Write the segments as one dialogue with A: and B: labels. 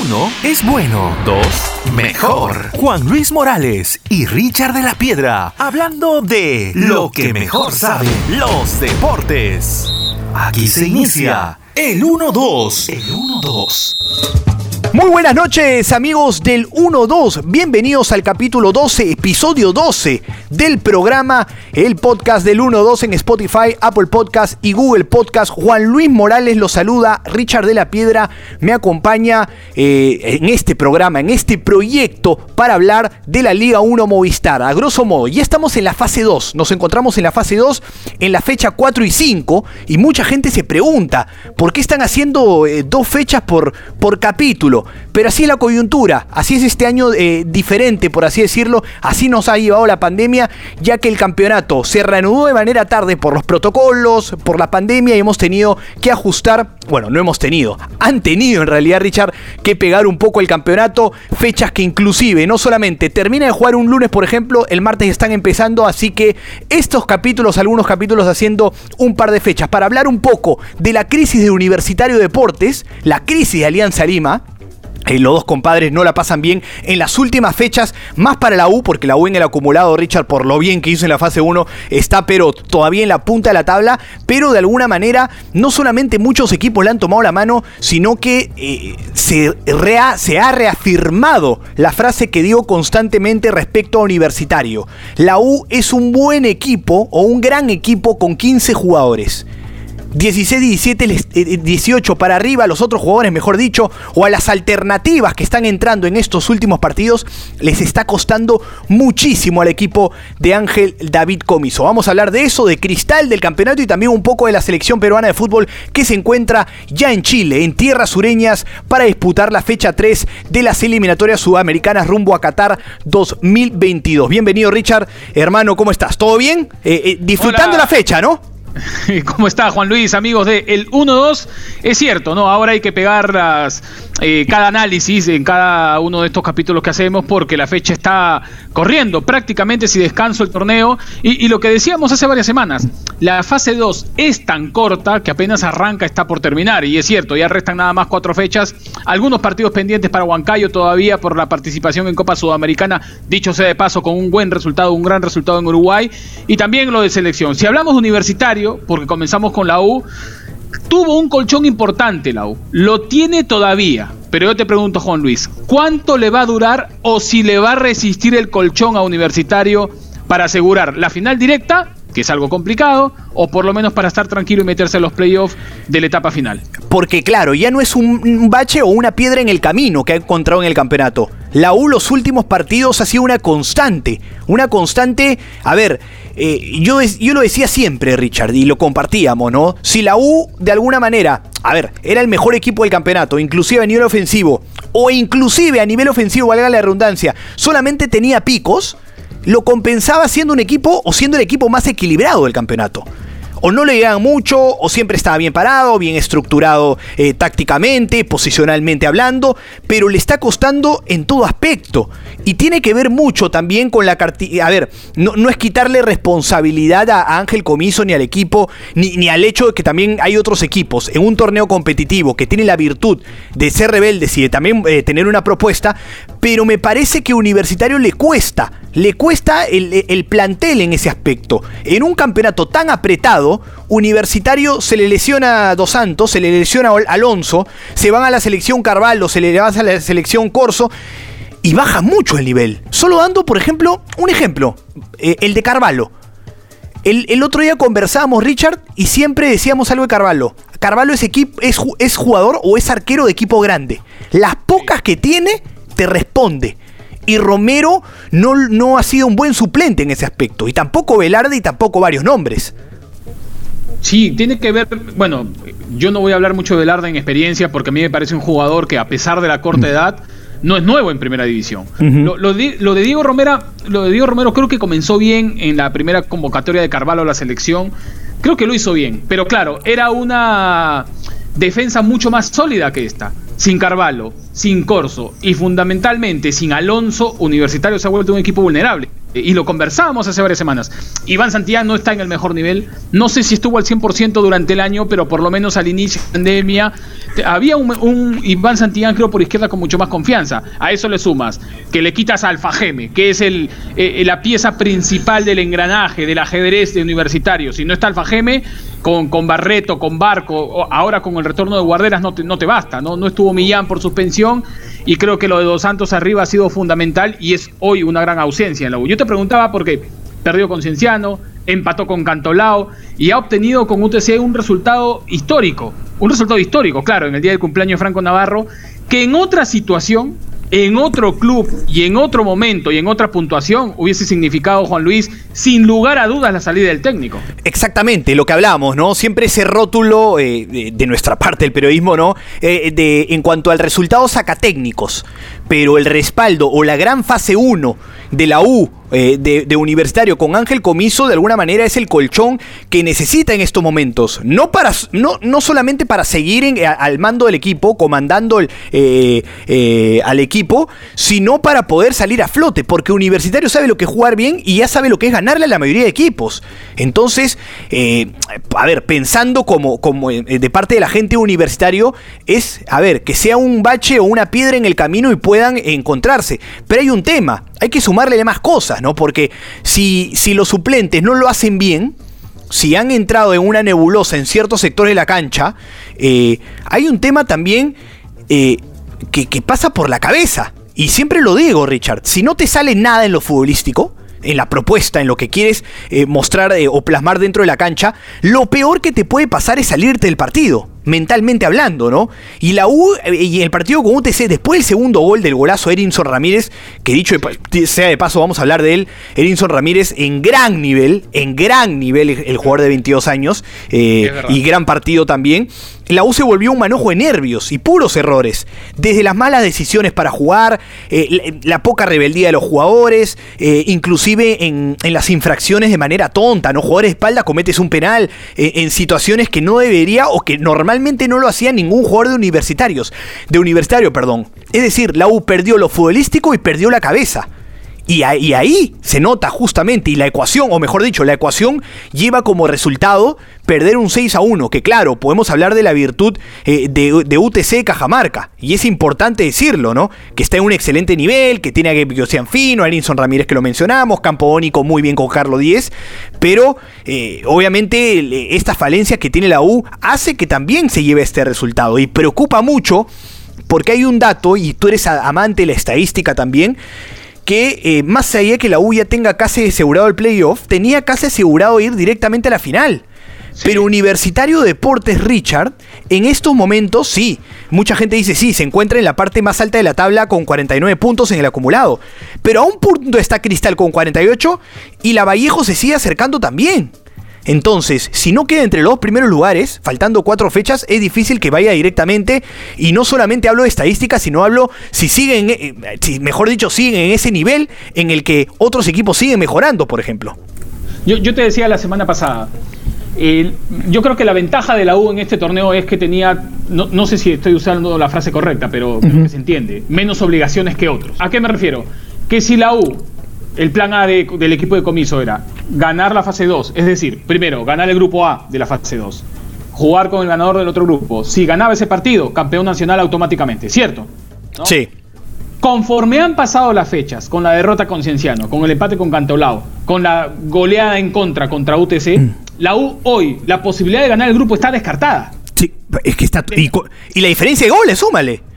A: Uno es bueno. Dos, mejor. Juan Luis Morales y Richard de la Piedra hablando de lo que mejor saben los deportes. Aquí se inicia el 1-2. El 1-2.
B: Muy buenas noches amigos del 1-2, bienvenidos al capítulo 12, episodio 12 del programa, el podcast del 1-2 en Spotify, Apple Podcast y Google Podcast. Juan Luis Morales los saluda, Richard de la Piedra me acompaña eh, en este programa, en este proyecto para hablar de la Liga 1 Movistar. A grosso modo, ya estamos en la fase 2, nos encontramos en la fase 2 en la fecha 4 y 5 y mucha gente se pregunta, ¿por qué están haciendo eh, dos fechas por, por capítulo? Pero así es la coyuntura, así es este año eh, diferente, por así decirlo, así nos ha llevado la pandemia, ya que el campeonato se reanudó de manera tarde por los protocolos, por la pandemia y hemos tenido que ajustar, bueno, no hemos tenido, han tenido en realidad, Richard, que pegar un poco el campeonato, fechas que inclusive no solamente termina de jugar un lunes, por ejemplo, el martes están empezando, así que estos capítulos, algunos capítulos haciendo un par de fechas, para hablar un poco de la crisis de Universitario Deportes, la crisis de Alianza Lima, los dos compadres no la pasan bien en las últimas fechas, más para la U, porque la U en el acumulado, Richard, por lo bien que hizo en la fase 1, está pero todavía en la punta de la tabla, pero de alguna manera no solamente muchos equipos le han tomado la mano, sino que eh, se, se ha reafirmado la frase que digo constantemente respecto a Universitario. La U es un buen equipo o un gran equipo con 15 jugadores. 16, 17, 18 para arriba, los otros jugadores, mejor dicho, o a las alternativas que están entrando en estos últimos partidos, les está costando muchísimo al equipo de Ángel David Comiso. Vamos a hablar de eso, de Cristal, del campeonato y también un poco de la selección peruana de fútbol que se encuentra ya en Chile, en tierras sureñas, para disputar la fecha 3 de las eliminatorias sudamericanas rumbo a Qatar 2022. Bienvenido, Richard. Hermano, ¿cómo estás? ¿Todo bien? Eh, eh, disfrutando la fecha, ¿no?
C: ¿Cómo está Juan Luis, amigos de El 1-2? Es cierto, ¿no? Ahora hay que pegar las, eh, cada análisis en cada uno de estos capítulos que hacemos porque la fecha está corriendo prácticamente si descanso el torneo. Y, lo que decíamos hace varias semanas, la fase 2 es tan corta que apenas arranca, está por terminar. Y es cierto, ya restan nada más cuatro fechas. Algunos partidos pendientes para Huancayo todavía por la participación en Copa Sudamericana, dicho sea de paso, con un buen resultado, un gran resultado en Uruguay. Y también lo de selección. Si hablamos universitario, porque comenzamos con la U, tuvo un colchón importante la U. Lo tiene todavía. Pero yo te pregunto, Juan Luis, ¿cuánto le va a durar o si le va a resistir el colchón a Universitario para asegurar la final directa, que es algo complicado, o por lo menos para estar tranquilo y meterse en los playoffs de la etapa final?
B: Porque claro, ya no es un bache o una piedra en el camino que ha encontrado en el campeonato. La U los últimos partidos ha sido una constante. Una constante, a ver, eh, yo, yo lo decía siempre, Richard, y lo compartíamos, ¿no? Si la U, de alguna manera, a ver, era el mejor equipo del campeonato, inclusive a nivel ofensivo, o inclusive a nivel ofensivo, valga la redundancia, solamente tenía picos, lo compensaba siendo un equipo o siendo el equipo más equilibrado del campeonato o no le llegan mucho, o siempre estaba bien parado, bien estructurado eh, tácticamente, posicionalmente hablando, pero le está costando en todo aspecto. Y tiene que ver mucho también con la cartilla. A ver, no, no, es quitarle responsabilidad a Ángel Comiso ni al equipo, ni, ni, al hecho de que también hay otros equipos en un torneo competitivo que tienen la virtud de ser rebeldes y de también eh, tener una propuesta, pero me parece que Universitario le cuesta, le cuesta el, el plantel en ese aspecto. En un campeonato tan apretado, Universitario se le lesiona a Dos Santos, se le lesiona a Alonso, se van a la selección Carvalho, se le va a la selección Corso y baja mucho el nivel. Solo dando, por ejemplo, un ejemplo, eh, el de Carvalho. El, otro día conversábamos, Richard, y siempre decíamos algo de Carvalho. Carvalho es, es, es jugador o es arquero de equipo grande. Las pocas que tiene, te responde. Y Romero no, no ha sido un buen suplente en ese aspecto. Y tampoco Velarde y tampoco varios nombres.
C: Sí, tiene que ver, bueno, yo no voy a hablar mucho de Larda en experiencia porque a mí me parece un jugador que a pesar de la corta mm. edad no es nuevo en primera división. lo, de, Diego Romero, lo de Diego Romero creo que comenzó bien en la primera convocatoria de Carvalho a la selección. Creo que lo hizo bien, pero claro, era una defensa mucho más sólida que esta. Sin Carvalho, sin Corso y fundamentalmente sin Alonso, Universitario se ha vuelto un equipo vulnerable. y lo conversábamos hace varias semanas. Iván Santillán no está en el mejor nivel. No sé si estuvo al 100% durante el año, pero por lo menos al inicio de la pandemia había un, Iván Santillán, creo, por izquierda con mucho más confianza. A eso le sumas que le quitas a Alfajeme, que es el, eh, la pieza principal del engranaje, del ajedrez de universitario. Si no está Alfajeme, con, con Barreto, con Barco, ahora con el retorno de Guarderas no te, no te basta. ¿no? no estuvo Millán por suspensión y creo que lo de Dos Santos arriba ha sido fundamental y es hoy una gran ausencia en la U. Yo te preguntaba por qué perdió con Cienciano, empató con Cantolao y ha obtenido con UTC un resultado histórico. Un resultado histórico, claro, en el día del cumpleaños de Franco Navarro, que en otra situación en otro club y en otro momento y en otra puntuación hubiese significado, Juan Luis, sin lugar a dudas la salida del técnico.
B: Exactamente, lo que hablamos, ¿no? Siempre ese rótulo eh, de, nuestra parte del periodismo, ¿no? Eh, de, en cuanto al resultado saca técnicos, pero el respaldo o la gran fase 1 de la U eh, de, Universitario con Ángel Comiso de alguna manera es el colchón que necesita en estos momentos. No, para, no, no solamente para seguir al mando del equipo, comandando el, eh, eh, al equipo, sino para poder salir a flote, porque Universitario sabe lo que es jugar bien y ya sabe lo que es ganarle a la mayoría de equipos. Entonces, a ver, pensando como, como de parte de la gente universitario, es, a ver, que sea un bache o una piedra en el camino y encontrarse. Pero hay un tema, hay que sumarle más cosas, ¿no? Porque si, si los suplentes no lo hacen bien, si han entrado en una nebulosa en ciertos sectores de la cancha, eh, hay un tema también eh, que, que, pasa por la cabeza. Y siempre lo digo, Richard, si no te sale nada en lo futbolístico, en la propuesta, en lo que quieres eh, mostrar o plasmar dentro de la cancha, lo peor que te puede pasar es salirte del partido mentalmente hablando, ¿no? Y la U eh, y el partido con UTC, después del segundo gol del golazo Erinson Ramírez, que dicho sea de paso, vamos a hablar de él, Erinson Ramírez en gran nivel, en gran nivel el jugador de 22 años, eh, y gran partido también. La U se volvió un manojo de nervios y puros errores. Desde las malas decisiones para jugar, eh, la, poca rebeldía de los jugadores, inclusive en, las infracciones de manera tonta, ¿no? Jugador de espalda cometes un penal en situaciones que no debería o que normalmente no lo hacía ningún jugador de universitarios, de universitario, perdón. Es decir, la U perdió lo futbolístico y perdió la cabeza. Y ahí, se nota justamente, y la ecuación, o mejor dicho, la ecuación lleva como resultado perder un 6 a 1, que claro, podemos hablar de la virtud eh, de, UTC Cajamarca, y es importante decirlo, ¿no? Que está en un excelente nivel, que tiene a José Fino, a Arinson Ramírez que lo mencionamos, Campo Ónico muy bien con Carlos 10, pero eh, obviamente esta falencia que tiene la U hace que también se lleve este resultado, y preocupa mucho porque hay un dato, y tú eres amante de la estadística también, que eh, más allá de que la U ya tenga casi asegurado el playoff, tenía casi asegurado ir directamente a la final. Pero Universitario Deportes Richard, en estos momentos sí, mucha gente dice sí, se encuentra en la parte más alta de la tabla con 49 puntos en el acumulado. Pero a un punto está Cristal con 48 y la Vallejo se sigue acercando también. Entonces, si no queda entre los dos primeros lugares, faltando cuatro fechas, es difícil que vaya directamente. Y no solamente hablo de estadísticas, sino hablo si siguen, eh, si, mejor dicho, siguen en ese nivel en el que otros equipos siguen mejorando, por ejemplo.
C: Yo, te decía la semana pasada, yo creo que la ventaja de la U en este torneo es que tenía, no, sé si estoy usando la frase correcta, pero creo que se entiende, menos obligaciones que otros. ¿A qué me refiero? Que si la U el plan A del equipo de comiso era ganar la fase 2, es decir, primero, ganar el grupo A de la fase 2, jugar con el ganador del otro grupo. Si ganaba ese partido, campeón nacional automáticamente, ¿cierto?
B: Sí.
C: Conforme han pasado las fechas, con la derrota con Cienciano, con el empate con Cantolao, con la goleada en contra contra UTC, mm. la U hoy, la posibilidad de ganar el grupo está descartada.
B: Sí, es que está. Y, y la diferencia de goles, súmale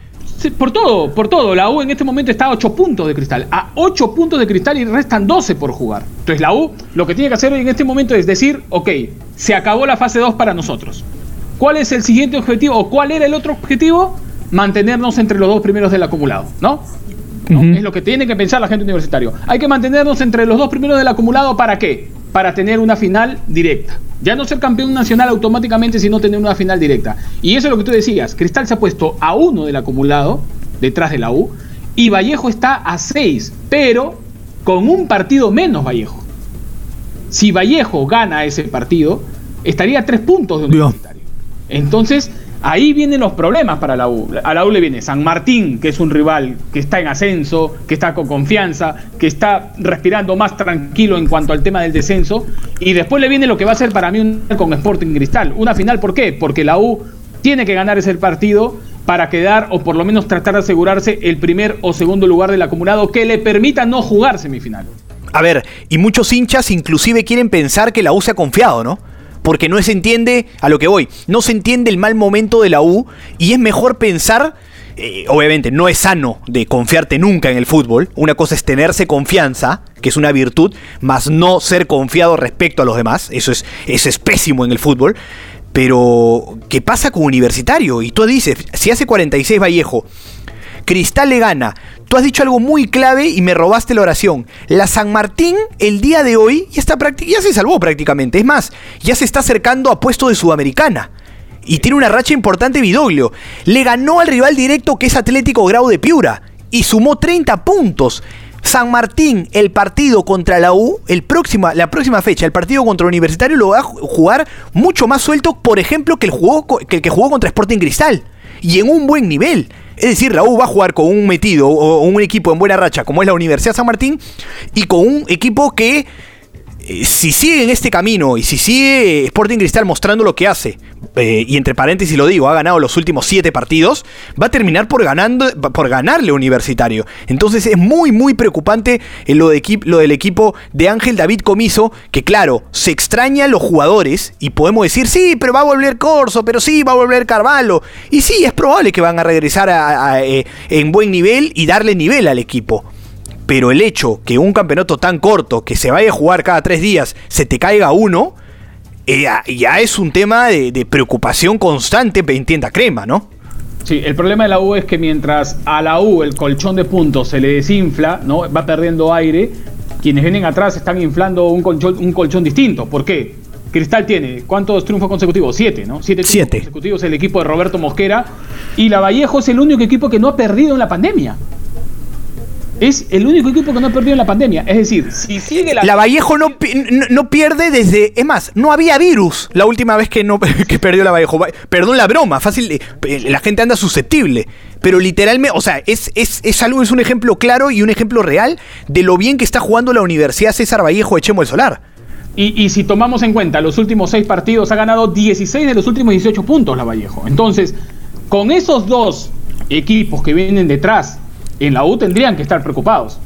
C: por todo, por todo. La U en este momento está a 8 puntos de cristal. A 8 puntos de cristal y restan 12 por jugar. Entonces la U lo que tiene que hacer en este momento es decir, ok, se acabó la fase 2 para nosotros. ¿Cuál es el siguiente objetivo o cuál era el otro objetivo? Mantenernos entre los dos primeros del acumulado, ¿no? Es lo que tiene que pensar la gente universitaria. Hay que mantenernos entre los dos primeros del acumulado para qué? Para tener una final directa. Ya no ser campeón nacional automáticamente, sino tener una final directa. Y eso es lo que tú decías. Cristal se ha puesto a uno del acumulado, detrás de la U, y Vallejo está a seis, pero con un partido menos Vallejo. Si Vallejo gana ese partido, estaría a tres puntos de Universitario. Entonces, Ahí vienen los problemas para la U. A la U le viene San Martín, que es un rival que está en ascenso, que está con confianza, que está respirando más tranquilo en cuanto al tema del descenso. Y después le viene lo que va a ser para mí un con Sporting Cristal. Una final, ¿por qué? Porque la U tiene que ganar ese partido para quedar o por lo menos tratar de asegurarse el primer o segundo lugar del acumulado que le permita no jugar semifinal.
B: A ver, y muchos hinchas inclusive quieren pensar que la U se ha confiado, ¿no? Porque no se entiende a lo que voy, no se entiende el mal momento de la U y es mejor pensar, eh, obviamente no es sano de confiarte nunca en el fútbol, una cosa es tenerse confianza, que es una virtud, más no ser confiado respecto a los demás, eso es, eso es pésimo en el fútbol, pero ¿qué pasa con Universitario? Y tú dices, si hace 46 Vallejo, Cristal le gana, Tú has dicho algo muy clave y me robaste la oración. La San Martín, el día de hoy, ya, está ya se salvó prácticamente. Es más, ya se está acercando a puesto de Sudamericana. Y tiene una racha importante Vidoglio. Le ganó al rival directo que es Atlético Grau de Piura. Y sumó 30 puntos. San Martín, el partido contra la U, el próxima, la próxima fecha, el partido contra Universitario lo va a jugar mucho más suelto, por ejemplo, que el, que, el que jugó contra Sporting Cristal. Y en un buen nivel. Es decir, la U va a jugar con un metido o un equipo en buena racha como es la Universidad San Martín y con un equipo que si sigue en este camino y si sigue Sporting Cristal mostrando lo que hace, eh, y entre paréntesis lo digo, ha ganado los últimos siete partidos, va a terminar por, ganando, por ganarle Universitario. Entonces es muy, muy preocupante eh, lo, de, lo del equipo de Ángel David Comiso, que claro, se extraña a los jugadores y podemos decir, sí, pero va a volver Corso, pero sí, va a volver Carvalho. Y sí, es probable que van a regresar en buen nivel y darle nivel al equipo. Pero el hecho que un campeonato tan corto, que se vaya a jugar cada tres días, se te caiga uno, eh, ya es un tema de, preocupación constante en tienda crema, ¿no?
C: Sí, el problema de la U es que mientras a la U el colchón de puntos se le desinfla, ¿no? Va perdiendo aire, quienes vienen atrás están inflando un colchón, un colchón distinto. ¿Por qué? Cristal tiene, ¿cuántos triunfos consecutivos? Siete, ¿no?
B: Siete
C: triunfos consecutivos el equipo de Roberto Mosquera. Y la Vallejo es el único equipo que no ha perdido en la pandemia es el único equipo que no ha perdido en la pandemia. Es decir, si sigue la.
B: La Vallejo no, no, pierde desde. Es más, no había virus la última vez que, no, que perdió la Vallejo. Perdón la broma, fácil. Eh, la gente anda susceptible. Pero literalmente, o sea, es, es, algo, es un ejemplo claro y un ejemplo real de lo bien que está jugando la Universidad César Vallejo de Chemo el Solar.
C: Y, y, si tomamos en cuenta los últimos seis partidos, ha ganado 16 de los últimos 18 puntos la Vallejo. Entonces, con esos dos equipos que vienen detrás en la U tendrían que estar preocupados.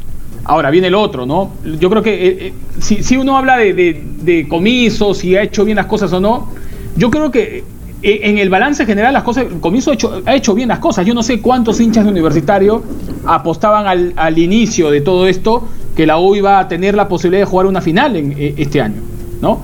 C: Ahora viene el otro, ¿no? Yo creo que eh, eh, si, uno habla de, comisos, si ha hecho bien las cosas o no, yo creo que eh, en el balance general las cosas, comiso ha hecho, ha hecho bien las cosas. Yo no sé cuántos hinchas de universitario apostaban al, al inicio de todo esto que la U iba a tener la posibilidad de jugar una final en este año. ¿No?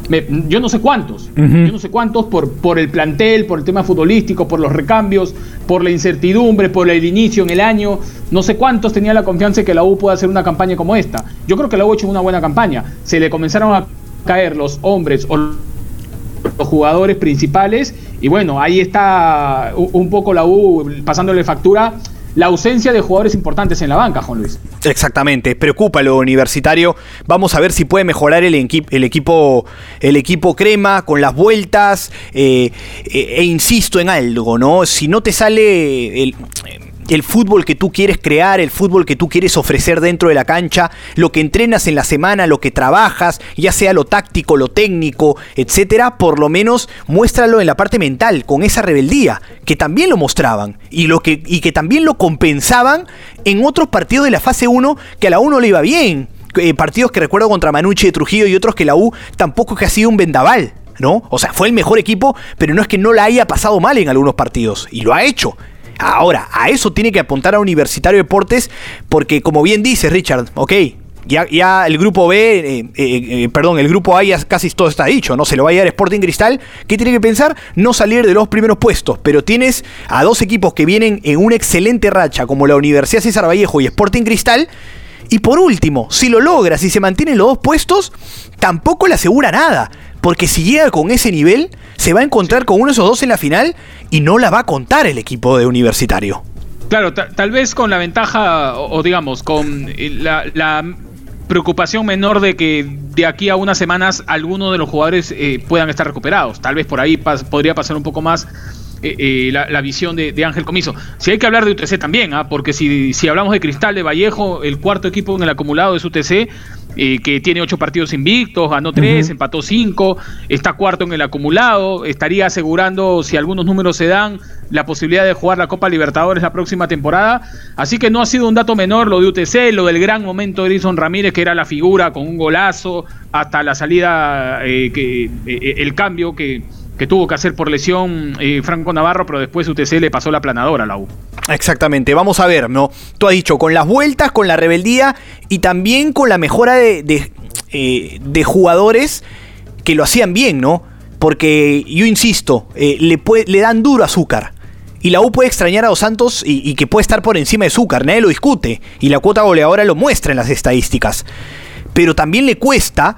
C: yo no sé cuántos, yo no sé cuántos por, por el plantel, por el tema futbolístico, por los recambios, por la incertidumbre, por el inicio en el año, no sé cuántos tenían la confianza de que la U pueda hacer una campaña como esta. Yo creo que la U ha hecho una buena campaña. Se le comenzaron a caer los hombres o los jugadores principales y bueno, ahí está un poco la U pasándole factura la ausencia de jugadores importantes en la banca, Juan Luis.
B: Exactamente, preocupa lo universitario. Vamos a ver si puede mejorar el, el equipo, el equipo crema con las vueltas. Eh, eh, e insisto en algo, ¿no? Si no te sale el el fútbol que tú quieres crear, el fútbol que tú quieres ofrecer dentro de la cancha, lo que entrenas en la semana, lo que trabajas, ya sea lo táctico, lo técnico, etcétera, por lo menos muéstralo en la parte mental, con esa rebeldía, que también lo mostraban y, lo que, y que también lo compensaban en otros partidos de la fase 1 que a la 1 le iba bien. Eh, partidos que recuerdo contra Manucci de Trujillo y otros que la U tampoco que ha sido un vendaval. ¿no? O sea, fue el mejor equipo, pero no es que no la haya pasado mal en algunos partidos, y lo ha hecho. Ahora, a eso tiene que apuntar a Universitario Deportes, porque como bien dice Richard, ok, ya, ya, el grupo B, eh, eh, eh, perdón, el grupo A ya casi todo está dicho, ¿no? Se lo va a llevar Sporting Cristal. ¿Qué tiene que pensar? No salir de los primeros puestos, pero tienes a dos equipos que vienen en una excelente racha, como la Universidad César Vallejo y Sporting Cristal. Y por último, si lo logra, si se mantienen los dos puestos, tampoco le asegura nada. Porque si llega con ese nivel, se va a encontrar con uno de esos dos en la final y no la va a contar el equipo de universitario.
C: Claro, tal vez con la ventaja, o, digamos, con eh, la, preocupación menor de que de aquí a unas semanas algunos de los jugadores eh, puedan estar recuperados. Tal vez por ahí podría pasar un poco más la, visión de, Ángel Comiso. Si hay que hablar de UTC también, ¿ah? porque si, si hablamos de Cristal de Vallejo, el cuarto equipo en el acumulado es UTC, que tiene ocho partidos invictos, ganó tres, empató cinco, está cuarto en el acumulado, estaría asegurando, si algunos números se dan, la posibilidad de jugar la Copa Libertadores la próxima temporada. Así que no ha sido un dato menor lo de UTC, lo del gran momento de Edison Ramírez, que era la figura con un golazo, hasta la salida, eh, que, eh, el cambio que, que tuvo que hacer por lesión eh, Franco Navarro, pero después UTC le pasó la planadora a la U.
B: Exactamente, vamos a ver, ¿no? Tú has dicho, con las vueltas, con la rebeldía y también con la mejora de, de, jugadores que lo hacían bien, ¿no? Porque yo insisto, le, le dan duro azúcar. Y la U puede extrañar a Dos Santos y, que puede estar por encima de Zúcar, nadie lo discute. Y la cuota goleadora lo muestra en las estadísticas. Pero también le cuesta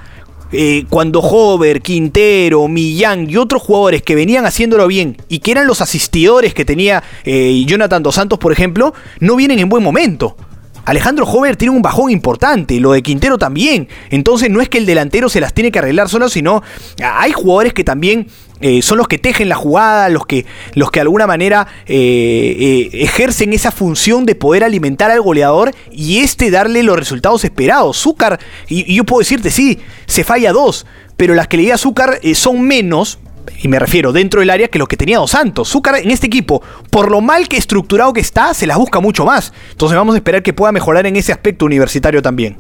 B: eh, cuando Hover, Quintero, Millán y otros jugadores que venían haciéndolo bien y que eran los asistidores que tenía eh, Jonathan Dos Santos, por ejemplo, no vienen en buen momento. Alejandro Hover tiene un bajón importante, lo de Quintero también. Entonces no es que el delantero se las tiene que arreglar solo, sino hay jugadores que también eh, son los que tejen la jugada, los que, los que de alguna manera eh, eh, ejercen esa función de poder alimentar al goleador y este darle los resultados esperados. Zúcar, y, yo puedo decirte, sí, se falla dos, pero las que le di a Zúcar son menos, y me refiero dentro del área que lo que tenía Dos Santos. Zúcar en este equipo, por lo mal que estructurado que está, se las busca mucho más. Entonces vamos a esperar que pueda mejorar en ese aspecto universitario también.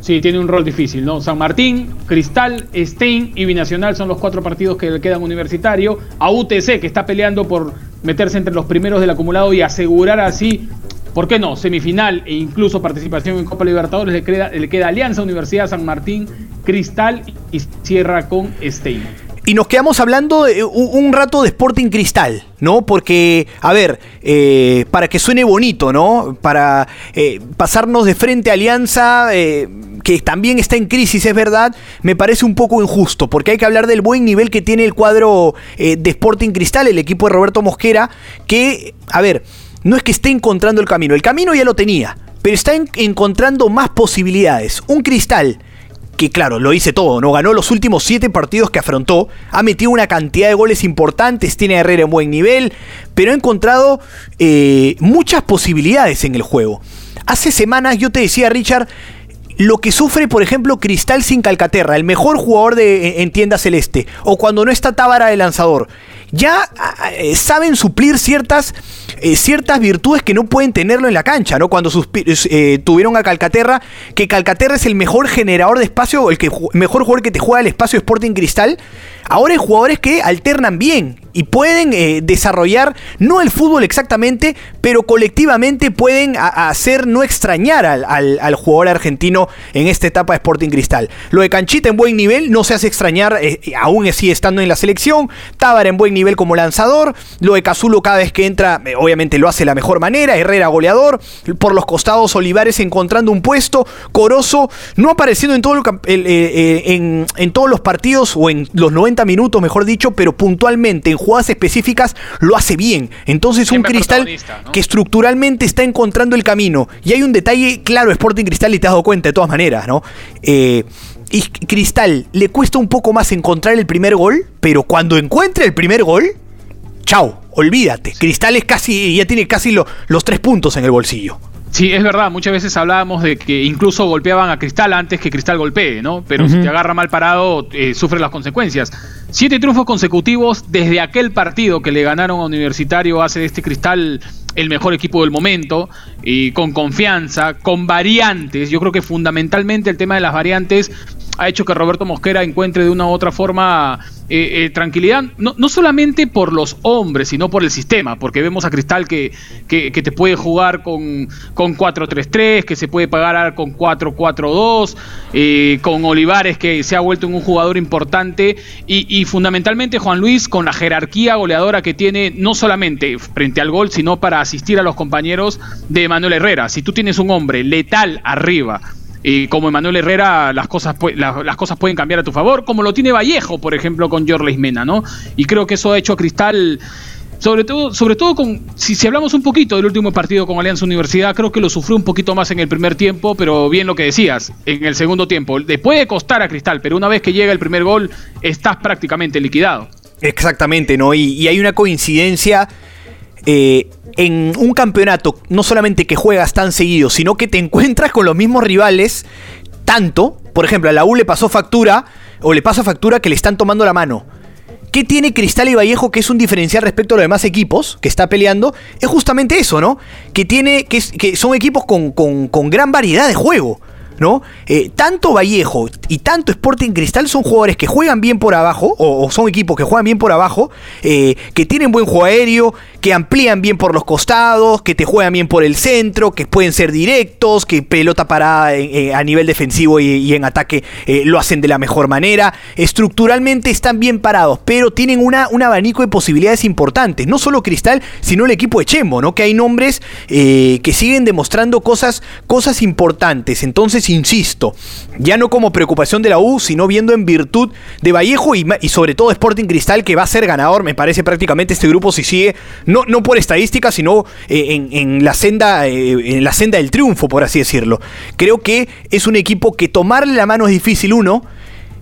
C: Sí, tiene un rol difícil, ¿no? San Martín, Cristal, Stein y Binacional son los cuatro partidos que le quedan universitario. A UTC, que está peleando por meterse entre los primeros del acumulado y asegurar así, ¿por qué no? Semifinal e incluso participación en Copa Libertadores, le queda, le queda Alianza Universidad San Martín, Cristal y cierra con Stein.
B: Y nos quedamos hablando un, rato de Sporting Cristal, ¿no? Porque, a ver, eh, para que suene bonito, ¿no? Para eh, pasarnos de frente a Alianza, eh, que también está en crisis, es verdad, me parece un poco injusto, porque hay que hablar del buen nivel que tiene el cuadro de Sporting Cristal, el equipo de Roberto Mosquera, que, a ver, no es que esté encontrando el camino, el camino ya lo tenía, pero está encontrando más posibilidades. Un Cristal que claro, lo hice todo, ¿no? Ganó los últimos siete partidos que afrontó, ha metido una cantidad de goles importantes, tiene a Herrera en buen nivel, pero ha encontrado eh, muchas posibilidades en el juego. Hace semanas yo te decía, Richard, lo que sufre, por ejemplo, Cristal sin Calcaterra, el mejor jugador de, en tienda celeste, o cuando no está Tábara de lanzador ya ah, eh, saben suplir ciertas, eh, ciertas virtudes que no pueden tenerlo en la cancha, ¿no? Cuando eh, tuvieron a Calcaterra, que Calcaterra es el mejor generador de espacio, el mejor jugador que te juega el espacio Sporting Cristal, ahora hay jugadores que alternan bien y pueden desarrollar no el fútbol exactamente, pero colectivamente pueden hacer no extrañar al, jugador argentino en esta etapa de Sporting Cristal. Lo de Canchita en buen nivel no se hace extrañar, eh, aún así estando en la selección. Tábara en buen nivel como lanzador. Lo de Cazulo cada vez que entra, eh, obviamente lo hace de la mejor manera. Herrera goleador. Por los costados, Olivares encontrando un puesto. Corozo no apareciendo en, todo en, en todos los partidos o en los 90 minutos, mejor dicho, pero puntualmente en jugadas específicas lo hace bien. Entonces un Cristal que estructuralmente está encontrando el camino. Y hay un detalle claro, Sporting Cristal, y te has dado cuenta de todas maneras, ¿no? Eh, y Cristal le cuesta un poco más encontrar el primer gol, pero cuando encuentra el primer gol, chao, olvídate. Cristal es casi, ya tiene casi los tres puntos en el bolsillo.
C: Sí, es verdad, muchas veces hablábamos de que incluso golpeaban a Cristal antes que Cristal golpee, ¿no? Pero si te agarra mal parado, eh, sufre las consecuencias. Siete triunfos consecutivos desde aquel partido que le ganaron a Universitario hace de este Cristal el mejor equipo del momento, y con confianza, con variantes. Yo creo que fundamentalmente el tema de las variantes ha hecho que Roberto Mosquera encuentre de una u otra forma eh, eh, tranquilidad, no, no, solamente por los hombres, sino por el sistema, porque vemos a Cristal que, que, te puede jugar con, con 4-3-3, que se puede pagar con 4-4-2, eh, con Olivares que se ha vuelto un jugador importante y, fundamentalmente Juan Luis con la jerarquía goleadora que tiene no solamente frente al gol, sino para asistir a los compañeros de Manuel Herrera. Si tú tienes un hombre letal arriba, y como Emanuel Herrera, las cosas, las, cosas pueden cambiar a tu favor, como lo tiene Vallejo, por ejemplo, con Jorge Mena, ¿no? Y creo que eso ha hecho a Cristal, sobre todo, sobre todo con, si, si hablamos un poquito del último partido con Alianza Universidad, creo que lo sufrió un poquito más en el primer tiempo, pero bien lo que decías, en el segundo tiempo. Le puede costar a Cristal, pero una vez que llega el primer gol, estás prácticamente liquidado.
B: Exactamente, ¿no? Y, hay una coincidencia eh, en un campeonato, no solamente que juegas tan seguido, sino que te encuentras con los mismos rivales tanto. Por ejemplo, a la U le pasó factura, o le pasa factura que le están tomando la mano. ¿Qué tiene Cristal y Vallejo que es un diferencial respecto a los demás equipos que está peleando? Es justamente eso, ¿no? Que, tiene, que, que son equipos con, con gran variedad de juego. ¿No? Eh, tanto Vallejo y tanto Sporting Cristal son jugadores que juegan bien por abajo, o, son equipos que juegan bien por abajo, eh, que tienen buen juego aéreo, que amplían bien por los costados, que te juegan bien por el centro, que pueden ser directos, que pelota parada eh, a nivel defensivo y, en ataque lo hacen de la mejor manera. Estructuralmente están bien parados, pero tienen un abanico de posibilidades importantes. No solo Cristal, sino el equipo de Chembo, ¿no? Que hay nombres que siguen demostrando cosas, cosas importantes. Entonces, insisto, ya no como preocupación de la U, sino viendo en virtud de Vallejo y, sobre todo Sporting Cristal, que va a ser ganador, me parece prácticamente este grupo si sigue, no, no por estadística, sino eh, en, la senda, eh, en la senda del triunfo, por así decirlo. Creo que es un equipo que tomarle la mano es difícil, uno,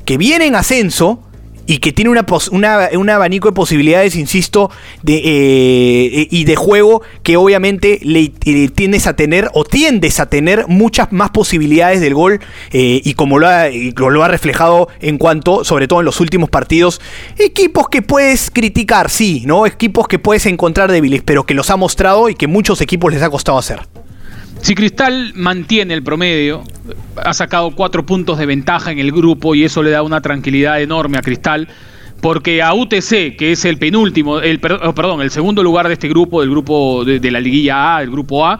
B: que viene en ascenso, y que tiene una, un abanico de posibilidades, insisto, de, eh, y de juego que obviamente le, tienes a tener o tiendes a tener muchas más posibilidades del gol eh, y como lo ha, lo ha reflejado en cuanto, sobre todo en los últimos partidos, equipos que puedes criticar, sí, ¿no? Equipos que puedes encontrar débiles, pero que los ha mostrado y que muchos equipos les ha costado hacer.
C: Si Cristal mantiene el promedio, ha sacado cuatro puntos de ventaja en el grupo y eso le da una tranquilidad enorme a Cristal, porque a UTC, que es el penúltimo, el, oh, perdón, el segundo lugar de este grupo, del grupo de, de la liguilla A, el grupo A,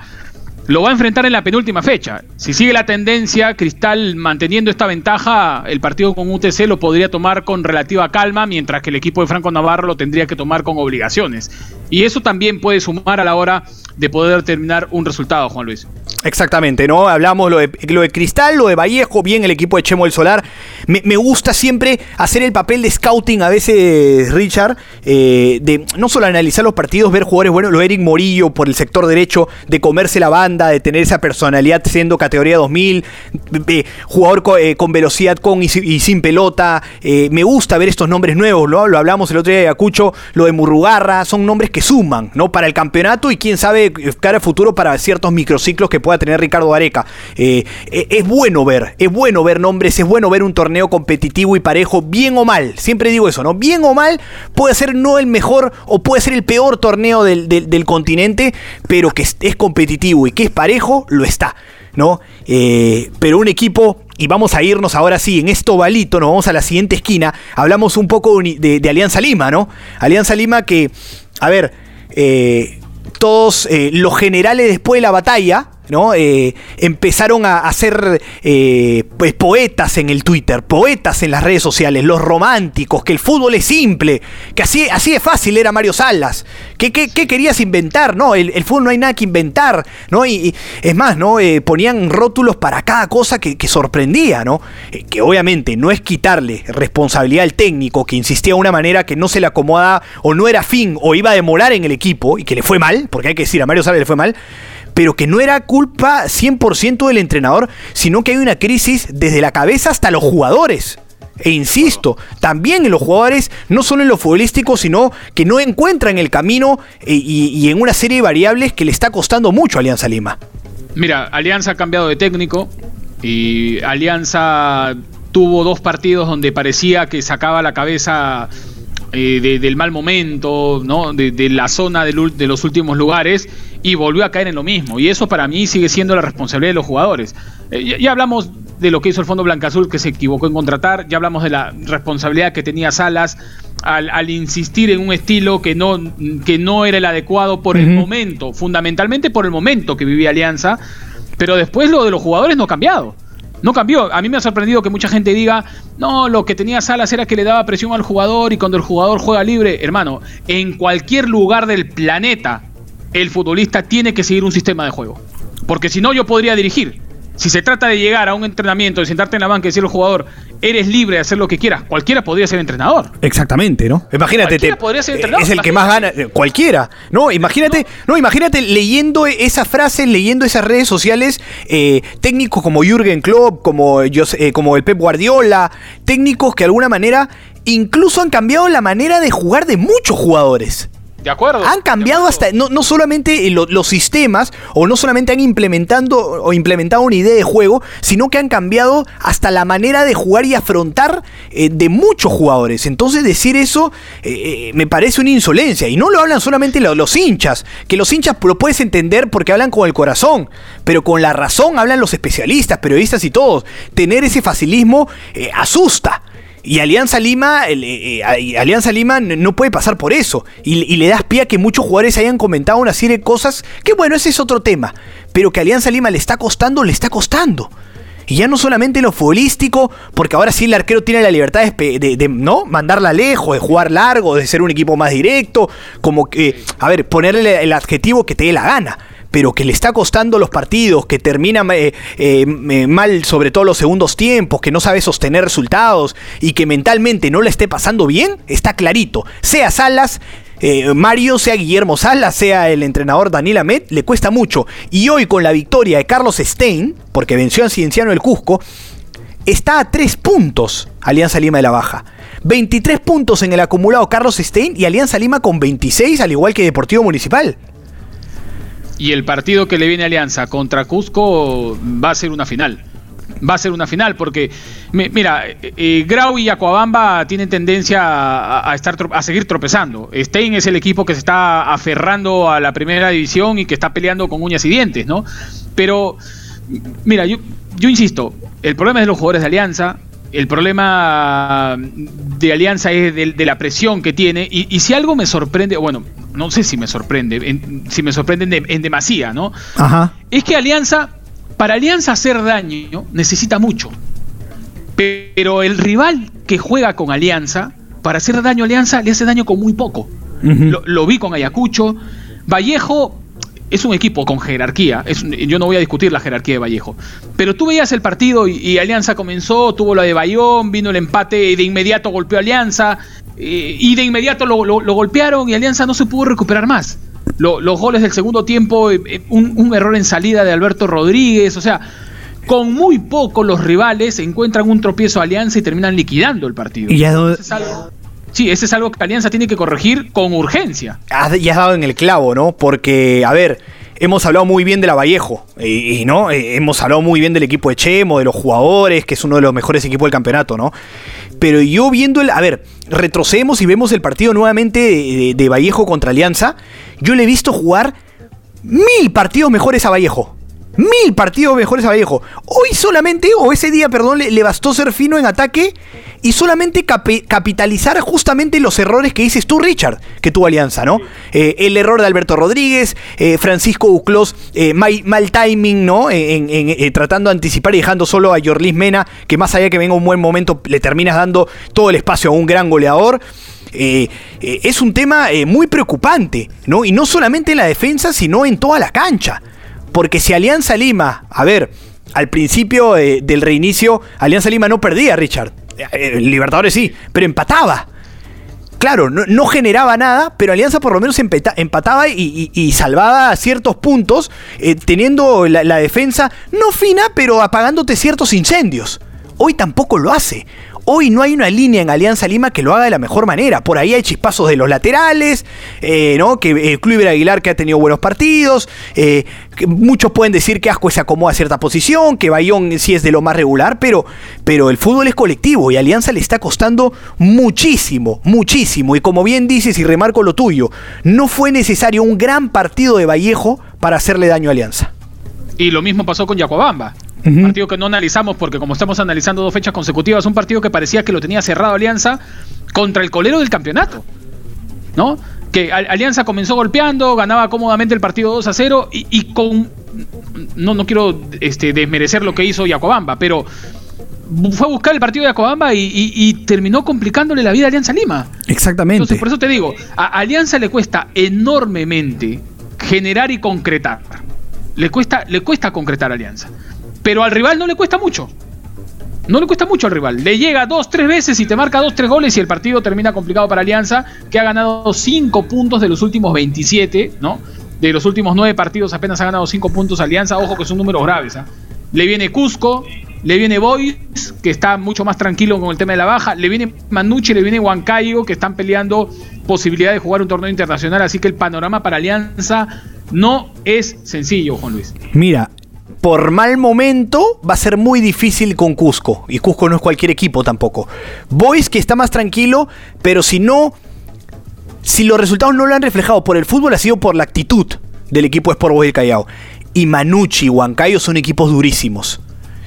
C: lo va a enfrentar en la penúltima fecha. Si sigue la tendencia, Cristal manteniendo esta ventaja, el partido con UTC lo podría tomar con relativa calma, mientras que el equipo de Franco Navarro lo tendría que tomar con obligaciones. Y eso también puede sumar a la hora de poder terminar un resultado, Juan Luis.
B: Exactamente, ¿no? Hablamos lo de, lo de Cristal, lo de Vallejo, bien el equipo de Chemo del Solar. Me, gusta siempre hacer el papel de scouting a veces, Richard, eh, de no solo analizar los partidos, ver jugadores buenos, lo de Eric Morillo por el sector derecho, de comerse la banda, de tener esa personalidad siendo categoría 2000, jugador eh, con, velocidad con y, sin pelota. Eh, me gusta ver estos nombres nuevos, ¿no? Lo hablamos el otro día de Acucho, lo de Murrugarra, son nombres que suman, ¿no? Para el campeonato y quién sabe cara futuro para ciertos microciclos que pueda tener Ricardo Areca. Eh, eh, es bueno ver, es bueno ver nombres, es bueno ver un torneo competitivo y parejo, bien o mal. Siempre digo eso, ¿no? Bien o mal, puede ser no el mejor o puede ser el peor torneo del, continente, pero que es, competitivo y que es parejo, lo está. ¿no? Eh, pero un equipo, y vamos a irnos ahora sí, en esto balito, nos vamos a la siguiente esquina, hablamos un poco de, Alianza Lima, ¿no? Alianza Lima que, a ver, todos los generales después de la batalla, ¿no? Eh, empezaron a, ser eh, pues, poetas en el Twitter, poetas en las redes sociales, los románticos, que el fútbol es simple, que así, así de fácil era Mario Salas. ¿Qué, querías inventar? No, el, fútbol no hay nada que inventar, ¿no? Y, es más, ¿no? Eh, ponían rótulos para cada cosa que, sorprendía, ¿no? que obviamente no es quitarle responsabilidad al técnico que insistía de una manera que no se le acomoda o no era fin o iba a demorar en el equipo y que le fue mal, porque hay que decir, a Mario Salas le fue mal pero que no era culpa 100% del entrenador, sino que hay una crisis desde la cabeza hasta los jugadores. E insisto, también en los jugadores, no solo en lo futbolístico, sino que no encuentran el camino eh, y, en una serie de variables que le está costando mucho a Alianza Lima.
C: Mira, Alianza ha cambiado de técnico y Alianza tuvo dos partidos donde parecía que sacaba la cabeza eh, del mal momento, ¿no? de, la zona de los últimos lugares y volvió a caer en lo mismo. Y eso para mí sigue siendo la responsabilidad de los jugadores. Eh, ya, hablamos de lo que hizo el Fondo Blanca Azul, que se equivocó en contratar, ya hablamos de la responsabilidad que tenía Salas al, insistir en un estilo que no, que no era el adecuado por el momento, fundamentalmente por el momento que vivía Alianza, pero después lo de los jugadores no ha cambiado. No cambió. A mí me ha sorprendido que mucha gente diga, no, lo que tenía Salas era que le daba presión al jugador y cuando el jugador juega libre, hermano, en cualquier lugar del planeta el futbolista tiene que seguir un sistema de juego. Porque si no, yo podría dirigir. Si se trata de llegar a un entrenamiento, de sentarte en la banca y decirle al jugador, eres libre de hacer lo que quieras, cualquiera podría ser entrenador.
B: Exactamente, ¿no? Imagínate, podría ser entrenador, es el que más gana, eh, cualquiera, ¿no? Imagínate, no, imagínate leyendo esa frase, leyendo esas redes sociales, eh, técnicos como Jürgen Klopp, como, yo, eh, como el Pep Guardiola, técnicos que de alguna manera incluso han cambiado la manera de jugar de muchos jugadores.
C: De acuerdo.
B: Han cambiado hasta, no, no solamente los sistemas, o no solamente han implementando o implementado una idea de juego, sino que han cambiado hasta la manera de jugar y afrontar eh, de muchos jugadores. Entonces decir eso eh, eh, me parece una insolencia. Y no lo hablan solamente los, los, hinchas, que los hinchas lo puedes entender porque hablan con el corazón, pero con la razón hablan los especialistas, periodistas y todos. Tener ese facilismo asusta. Y Alianza Lima, eh, eh, Alianza Lima no puede pasar por eso. Y, le das pie a que muchos jugadores hayan comentado una serie de cosas que, bueno, ese es otro tema. Pero que Alianza Lima le está costando, le está costando. Y ya no solamente lo futbolístico, porque ahora sí el arquero tiene la libertad de, de, ¿no? mandarla lejos, de jugar largo, de ser un equipo más directo, como que, a ver, ponerle el adjetivo que te dé la gana pero que le está costando los partidos, que termina eh, eh, mal sobre todo los segundos tiempos, que no sabe sostener resultados y que mentalmente no le esté pasando bien, está clarito. Sea Salas, eh, Mario, sea Guillermo Salas, sea el entrenador Daniel Amet, le cuesta mucho. Y hoy con la victoria de Carlos Stein, porque venció a Cienciano el Cusco, está a tres puntos Alianza Lima de la Baja. 23 puntos en el acumulado Carlos Stein y Alianza Lima con 26, al igual que Deportivo Municipal.
C: Y el partido que le viene a Alianza contra Cusco va a ser una final. Va a ser una final porque, mira, eh, eh, Grau y Acuabamba tienen tendencia a, estar a seguir tropezando. Stein es el equipo que se está aferrando a la primera división y que está peleando con uñas y dientes, ¿no? Pero, mira, yo, yo insisto, el problema es de los jugadores de Alianza, el problema de Alianza es de, la presión que tiene. Y, si algo me sorprende, bueno, no sé si me sorprende, si me sorprende en, demasía, ¿no? Ajá. Es que Alianza, para Alianza hacer daño, necesita mucho. Pero el rival que juega con Alianza, para hacer daño a Alianza, le hace daño con muy poco. lo, lo, vi con Ayacucho. Vallejo es un equipo con jerarquía. yo no voy a discutir la jerarquía de Vallejo. Pero tú veías el partido y, Alianza comenzó, tuvo la de Bayón, vino el empate y de inmediato golpeó a Alianza. Eh, y de inmediato lo, golpearon y Alianza no se pudo recuperar más. los goles del segundo tiempo, eh, eh, un, error en salida de Alberto Rodríguez, o sea, con muy poco los rivales encuentran un tropiezo a Alianza y terminan liquidando el partido.
B: Y
C: Sí, ese es algo que Alianza tiene que corregir con urgencia.
B: y has dado en el clavo, ¿no? Porque, a ver, hemos hablado muy bien de la Vallejo, y, ¿no? Eh, hemos hablado muy bien del equipo de Chemo, de los jugadores, que es uno de los mejores equipos del campeonato, ¿no? Pero yo viendo el. A ver, retrocedemos y vemos el partido nuevamente de, de Vallejo contra Alianza. Yo le he visto jugar mil partidos mejores a Vallejo mil partidos mejores a Vallejo. Hoy solamente, o ese día, perdón, le, bastó ser fino en ataque y solamente capitalizar justamente los errores que dices tú, Richard, que tuvo Alianza, ¿no? Eh, el error de Alberto Rodríguez, eh, Francisco Uclos, eh, mal, timing, ¿no? En, tratando de anticipar y dejando solo a Jorlis Mena, que más allá que venga un buen momento, le terminas dando todo el espacio a un gran goleador. es un tema muy preocupante, ¿no? Y no solamente en la defensa, sino en toda la cancha. Porque si Alianza Lima, a ver, al principio eh, del reinicio, Alianza Lima no perdía, Richard. Eh, Libertadores sí, pero empataba. Claro, no, generaba nada, pero Alianza por lo menos empataba y, salvaba ciertos puntos, eh, teniendo la defensa no fina, pero apagándote ciertos incendios. Hoy tampoco lo hace. Hoy no hay una línea en Alianza Lima que lo haga de la mejor manera. Por ahí hay chispazos de los laterales, eh, ¿no? Que eh, Cluiver Aguilar que ha tenido buenos partidos. Eh, muchos pueden decir que Asco se acomoda a cierta posición, que Bayón sí es de lo más regular, pero, pero el fútbol es colectivo y Alianza le está costando muchísimo, muchísimo. Y como bien dices y remarco lo tuyo, no fue necesario un gran partido de Vallejo para hacerle daño a Alianza.
C: Y lo mismo pasó con Yacobamba. Un partido que no analizamos porque como estamos analizando dos fechas consecutivas, un partido que parecía que lo tenía cerrado Alianza contra el colero del campeonato. ¿No? Que Alianza comenzó golpeando, ganaba cómodamente el partido 2 a 0 y, con... No, no quiero este, desmerecer lo que hizo Yacobamba, pero fue a buscar el partido de Yacobamba y, terminó complicándole la vida a Alianza Lima.
B: Exactamente.
C: Entonces, por eso te digo, a Alianza le cuesta enormemente generar y concretar. Le cuesta, le cuesta concretar Alianza. Pero al rival no le cuesta mucho. No le cuesta mucho al rival. Le llega dos, tres veces y te marca dos, tres goles y el partido termina complicado para Alianza, que ha ganado cinco puntos de los últimos 27, ¿no? De los últimos nueve partidos apenas ha ganado cinco puntos Alianza. Ojo que son números graves. ¿ah? Le viene Cusco, le viene Boys, que está mucho más tranquilo con el tema de la baja, le viene Manucci, le viene Huancayo, que están peleando posibilidad de jugar un torneo internacional, así que el panorama para Alianza no es sencillo, Juan Luis.
B: Mira, por mal momento va a ser muy difícil con Cusco. Y Cusco no es cualquier equipo tampoco. Boys que está más tranquilo, pero si no, si los resultados no lo han reflejado por el fútbol, ha sido por la actitud del equipo Sport Boys del Callao. Y Manucci y Huancayo son equipos durísimos.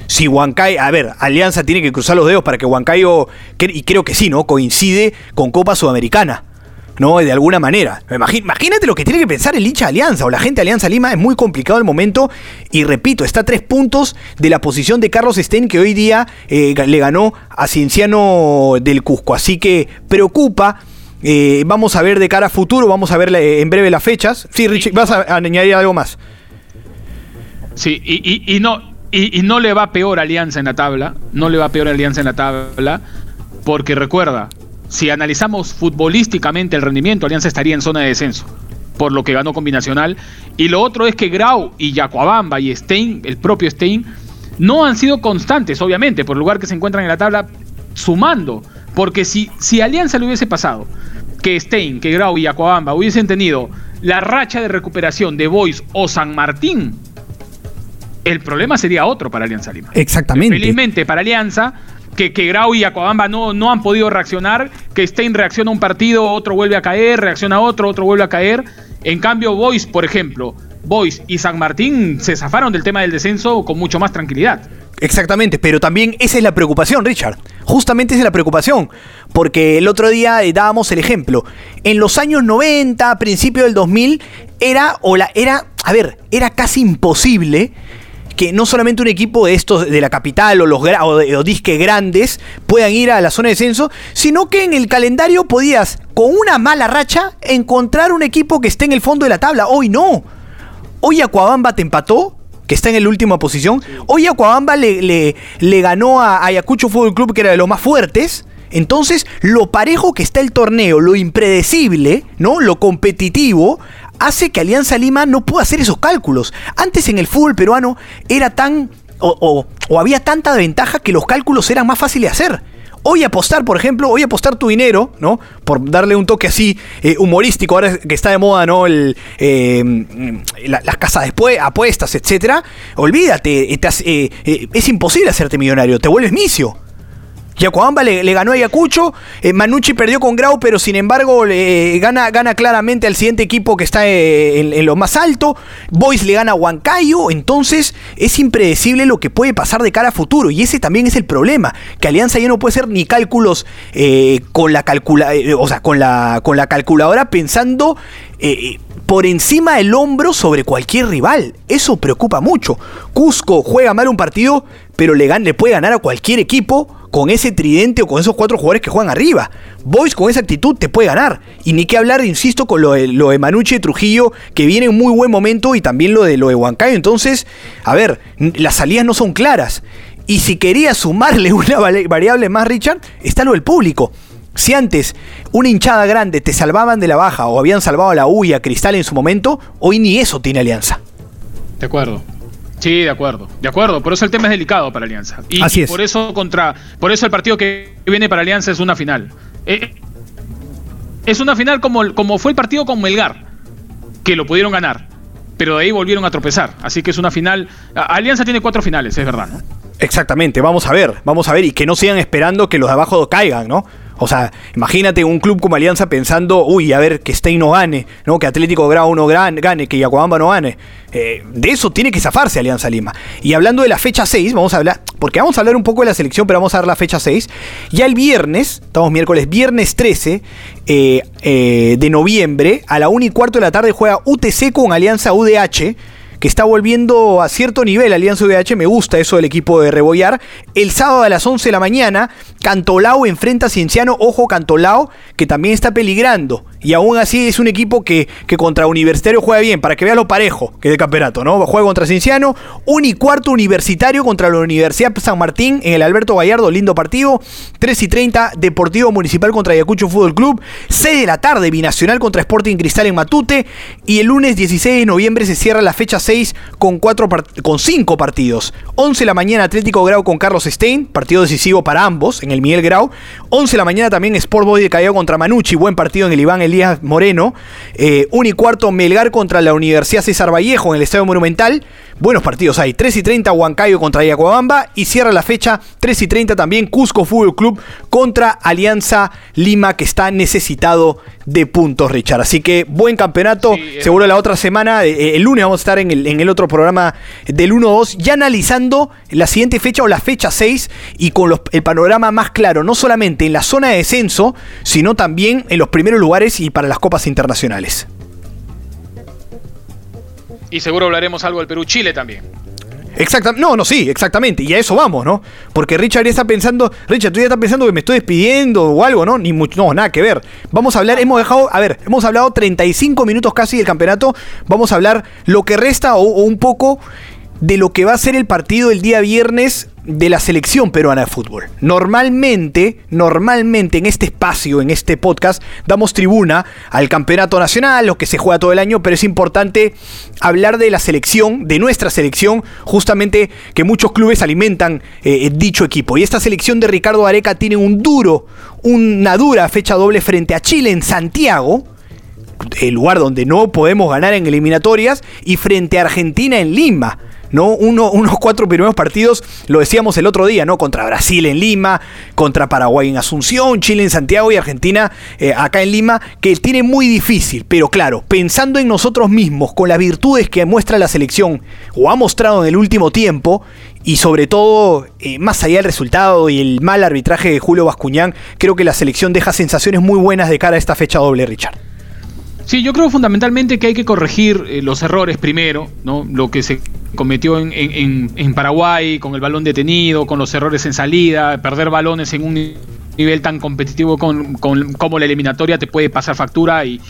B: Si Huancayo, a ver, Alianza tiene que cruzar los dedos para que Huancayo, y creo que sí, ¿no? Coincide con Copa Sudamericana. ¿No? De alguna manera. Imagínate lo que tiene que pensar el hincha Alianza o la gente de Alianza Lima. Es muy complicado el momento. Y repito, está a tres puntos de la posición de Carlos Stein, que hoy día eh, le ganó a Cienciano del Cusco. Así que preocupa. Eh, vamos a ver de cara a futuro, vamos a ver en breve las fechas. Sí, Richie, vas a, añadir algo más.
C: Sí, y, no, y, no le va peor Alianza en la tabla. No le va peor Alianza en la tabla. Porque recuerda, si analizamos futbolísticamente el rendimiento, Alianza estaría en zona de descenso, por lo que ganó combinacional. Y lo otro es que Grau y Yacuabamba y Stein, el propio Stein, no han sido constantes, obviamente, por el lugar que se encuentran en la tabla, sumando. Porque si, si Alianza le hubiese pasado que Stein, que Grau y Yacuabamba hubiesen tenido la racha de recuperación de Boys o San Martín, el problema sería otro para Alianza Lima.
B: Exactamente.
C: Felizmente para Alianza que, que Grau y Acobamba no, no han podido reaccionar, que Stein reacciona a un partido, otro vuelve a caer, reacciona a otro, otro vuelve a caer. En cambio, Boys, por ejemplo, Boys y San Martín se zafaron del tema del descenso con mucho más tranquilidad.
B: Exactamente, pero también esa es la preocupación, Richard. Justamente esa es la preocupación, porque el otro día eh, dábamos el ejemplo. En los años 90, principio del 2000, era, o la, era, a ver, era casi imposible que no solamente un equipo de estos de la capital o los o, disque grandes puedan ir a la zona de descenso, sino que en el calendario podías, con una mala racha, encontrar un equipo que esté en el fondo de la tabla. Hoy no. Hoy Acuabamba te empató, que está en la última posición. Hoy Acuabamba le, le, le ganó a Ayacucho Fútbol Club, que era de los más fuertes. Entonces, lo parejo que está el torneo, lo impredecible, ¿no? Lo competitivo, hace que Alianza Lima no pueda hacer esos cálculos. Antes en el fútbol peruano era tan o, había tanta ventaja que los cálculos eran más fáciles de hacer. Hoy apostar, por ejemplo, hoy apostar tu dinero, ¿no? Por darle un toque así eh, humorístico, ahora que está de moda, ¿no? El, eh, las casas de apuestas, etcétera. Olvídate, eh, es imposible hacerte millonario, te vuelves misio. Yacuamba le, ganó a Ayacucho, eh, Manucci perdió con Grau, pero sin embargo gana, gana claramente al siguiente equipo que está eh, en, lo más alto. Boys le gana a Huancayo, entonces es impredecible lo que puede pasar de cara a futuro. Y ese también es el problema, que Alianza ya no puede hacer ni cálculos eh, con, la calcula o sea, con, la, con la calculadora pensando por encima del hombro sobre cualquier rival. Eso preocupa mucho. Cusco juega mal un partido, pero le, le puede ganar a cualquier equipo con ese tridente o con esos cuatro jugadores que juegan arriba. Boys con esa actitud te puede ganar. Y ni que hablar, insisto, con lo de, lo de Manucci y Trujillo, que viene en muy buen momento, y también lo de lo de Huancayo. Entonces, a ver, las salidas no son claras. Y si quería sumarle una variable más, Richard, está lo del público. Si antes una hinchada grande te salvaban de la baja o habían salvado a la U y a Cristal en su momento, hoy ni eso tiene alianza.
C: De acuerdo. Sí, de acuerdo, de acuerdo. Por eso el tema es delicado para Alianza. Y,
B: Así es.
C: por eso contra, por eso el partido que viene para Alianza es una final. Eh, es una final como, como fue el partido con Melgar, que lo pudieron ganar, pero de ahí volvieron a tropezar. Así que es una final. Alianza tiene cuatro finales, es verdad, ¿no?
B: Exactamente, vamos a ver, vamos a ver, y que no sigan esperando que los de abajo caigan, ¿no? O sea, imagínate un club como Alianza pensando, uy, a ver, que Stein no gane, ¿no? que Atlético Grau no gane, que Yacuabamba no gane. Eh, de eso tiene que zafarse Alianza Lima. Y hablando de la fecha 6, vamos a hablar, porque vamos a hablar un poco de la selección, pero vamos a dar la fecha 6. Ya el viernes, estamos miércoles, viernes 13 eh, eh, de noviembre, a la 1 y cuarto de la tarde juega UTC con Alianza UDH que está volviendo a cierto nivel Alianza UDH, me gusta eso del equipo de Rebollar. El sábado a las 11 de la mañana, Cantolao enfrenta a Cienciano, ojo Cantolao, que también está peligrando. Y aún así es un equipo que, que contra Universitario juega bien, para que veas lo parejo que es el campeonato, ¿no? Juega contra Cienciano, un y cuarto Universitario contra la Universidad San Martín en el Alberto Gallardo, lindo partido. 3 y 30, Deportivo Municipal contra Ayacucho Fútbol Club. 6 de la tarde, Binacional contra Sporting Cristal en Matute. Y el lunes 16 de noviembre se cierra la fecha 6 con, cuatro con 5 partidos. 11 de la mañana, Atlético Grau con Carlos Stein, partido decisivo para ambos en el Miguel Grau. 11 de la mañana también Sport Boy de Callao contra Manucci, buen partido en el Iván Elías Moreno. Eh, 1 y cuarto, Melgar contra la Universidad César Vallejo en el Estadio Monumental. Buenos partidos hay. 3 y 30 Huancayo contra Yacuabamba. Y cierra la fecha 3 y 30 también Cusco Fútbol Club contra Alianza Lima que está necesitado de puntos, Richard. Así que buen campeonato. Seguro la otra semana, eh, eh, el lunes vamos a estar en el, en el otro programa del 1-2, ya analizando la siguiente fecha o la fecha 6 y con el panorama más claro, no solamente en la zona de descenso, sino también en los primeros lugares y para las copas internacionales.
C: Y seguro hablaremos algo del Perú-Chile también.
B: Exactamente, no, no, sí, exactamente, y a eso vamos, ¿no? Porque Richard ya está pensando, Richard, tú ya estás pensando que me estoy despidiendo o algo, ¿no? Ni mucho, no, nada que ver. Vamos a hablar, hemos dejado, a ver, hemos hablado 35 minutos casi del campeonato, vamos a hablar lo que resta o, o un poco de lo que va a ser el partido el día viernes de la selección peruana de fútbol. Normalmente, normalmente en este espacio, en este podcast, damos tribuna al campeonato nacional, lo que se juega todo el año, pero es importante hablar de la selección, de nuestra selección, justamente que muchos clubes alimentan eh, dicho equipo. Y esta selección de Ricardo Areca tiene un duro, una dura fecha doble frente a Chile en Santiago el lugar donde no podemos ganar en eliminatorias, y frente a Argentina en Lima. ¿No? unos cuatro primeros partidos, lo decíamos el otro día, ¿no? Contra Brasil en Lima, contra Paraguay en Asunción, Chile en Santiago y Argentina eh, acá en Lima, que tiene muy difícil, pero claro, pensando en nosotros mismos, con las virtudes que muestra la selección o ha mostrado en el último tiempo, y sobre todo, eh, más allá del resultado y el mal arbitraje de Julio Bascuñán, creo que la selección deja sensaciones muy buenas de cara a esta fecha doble, Richard.
C: Sí, yo creo fundamentalmente que hay que corregir eh, los errores primero, ¿no? Lo que se cometió en, Paraguay con el balón detenido, con los errores en salida, perder balones en un nivel tan competitivo con, como la eliminatoria te puede pasar factura y,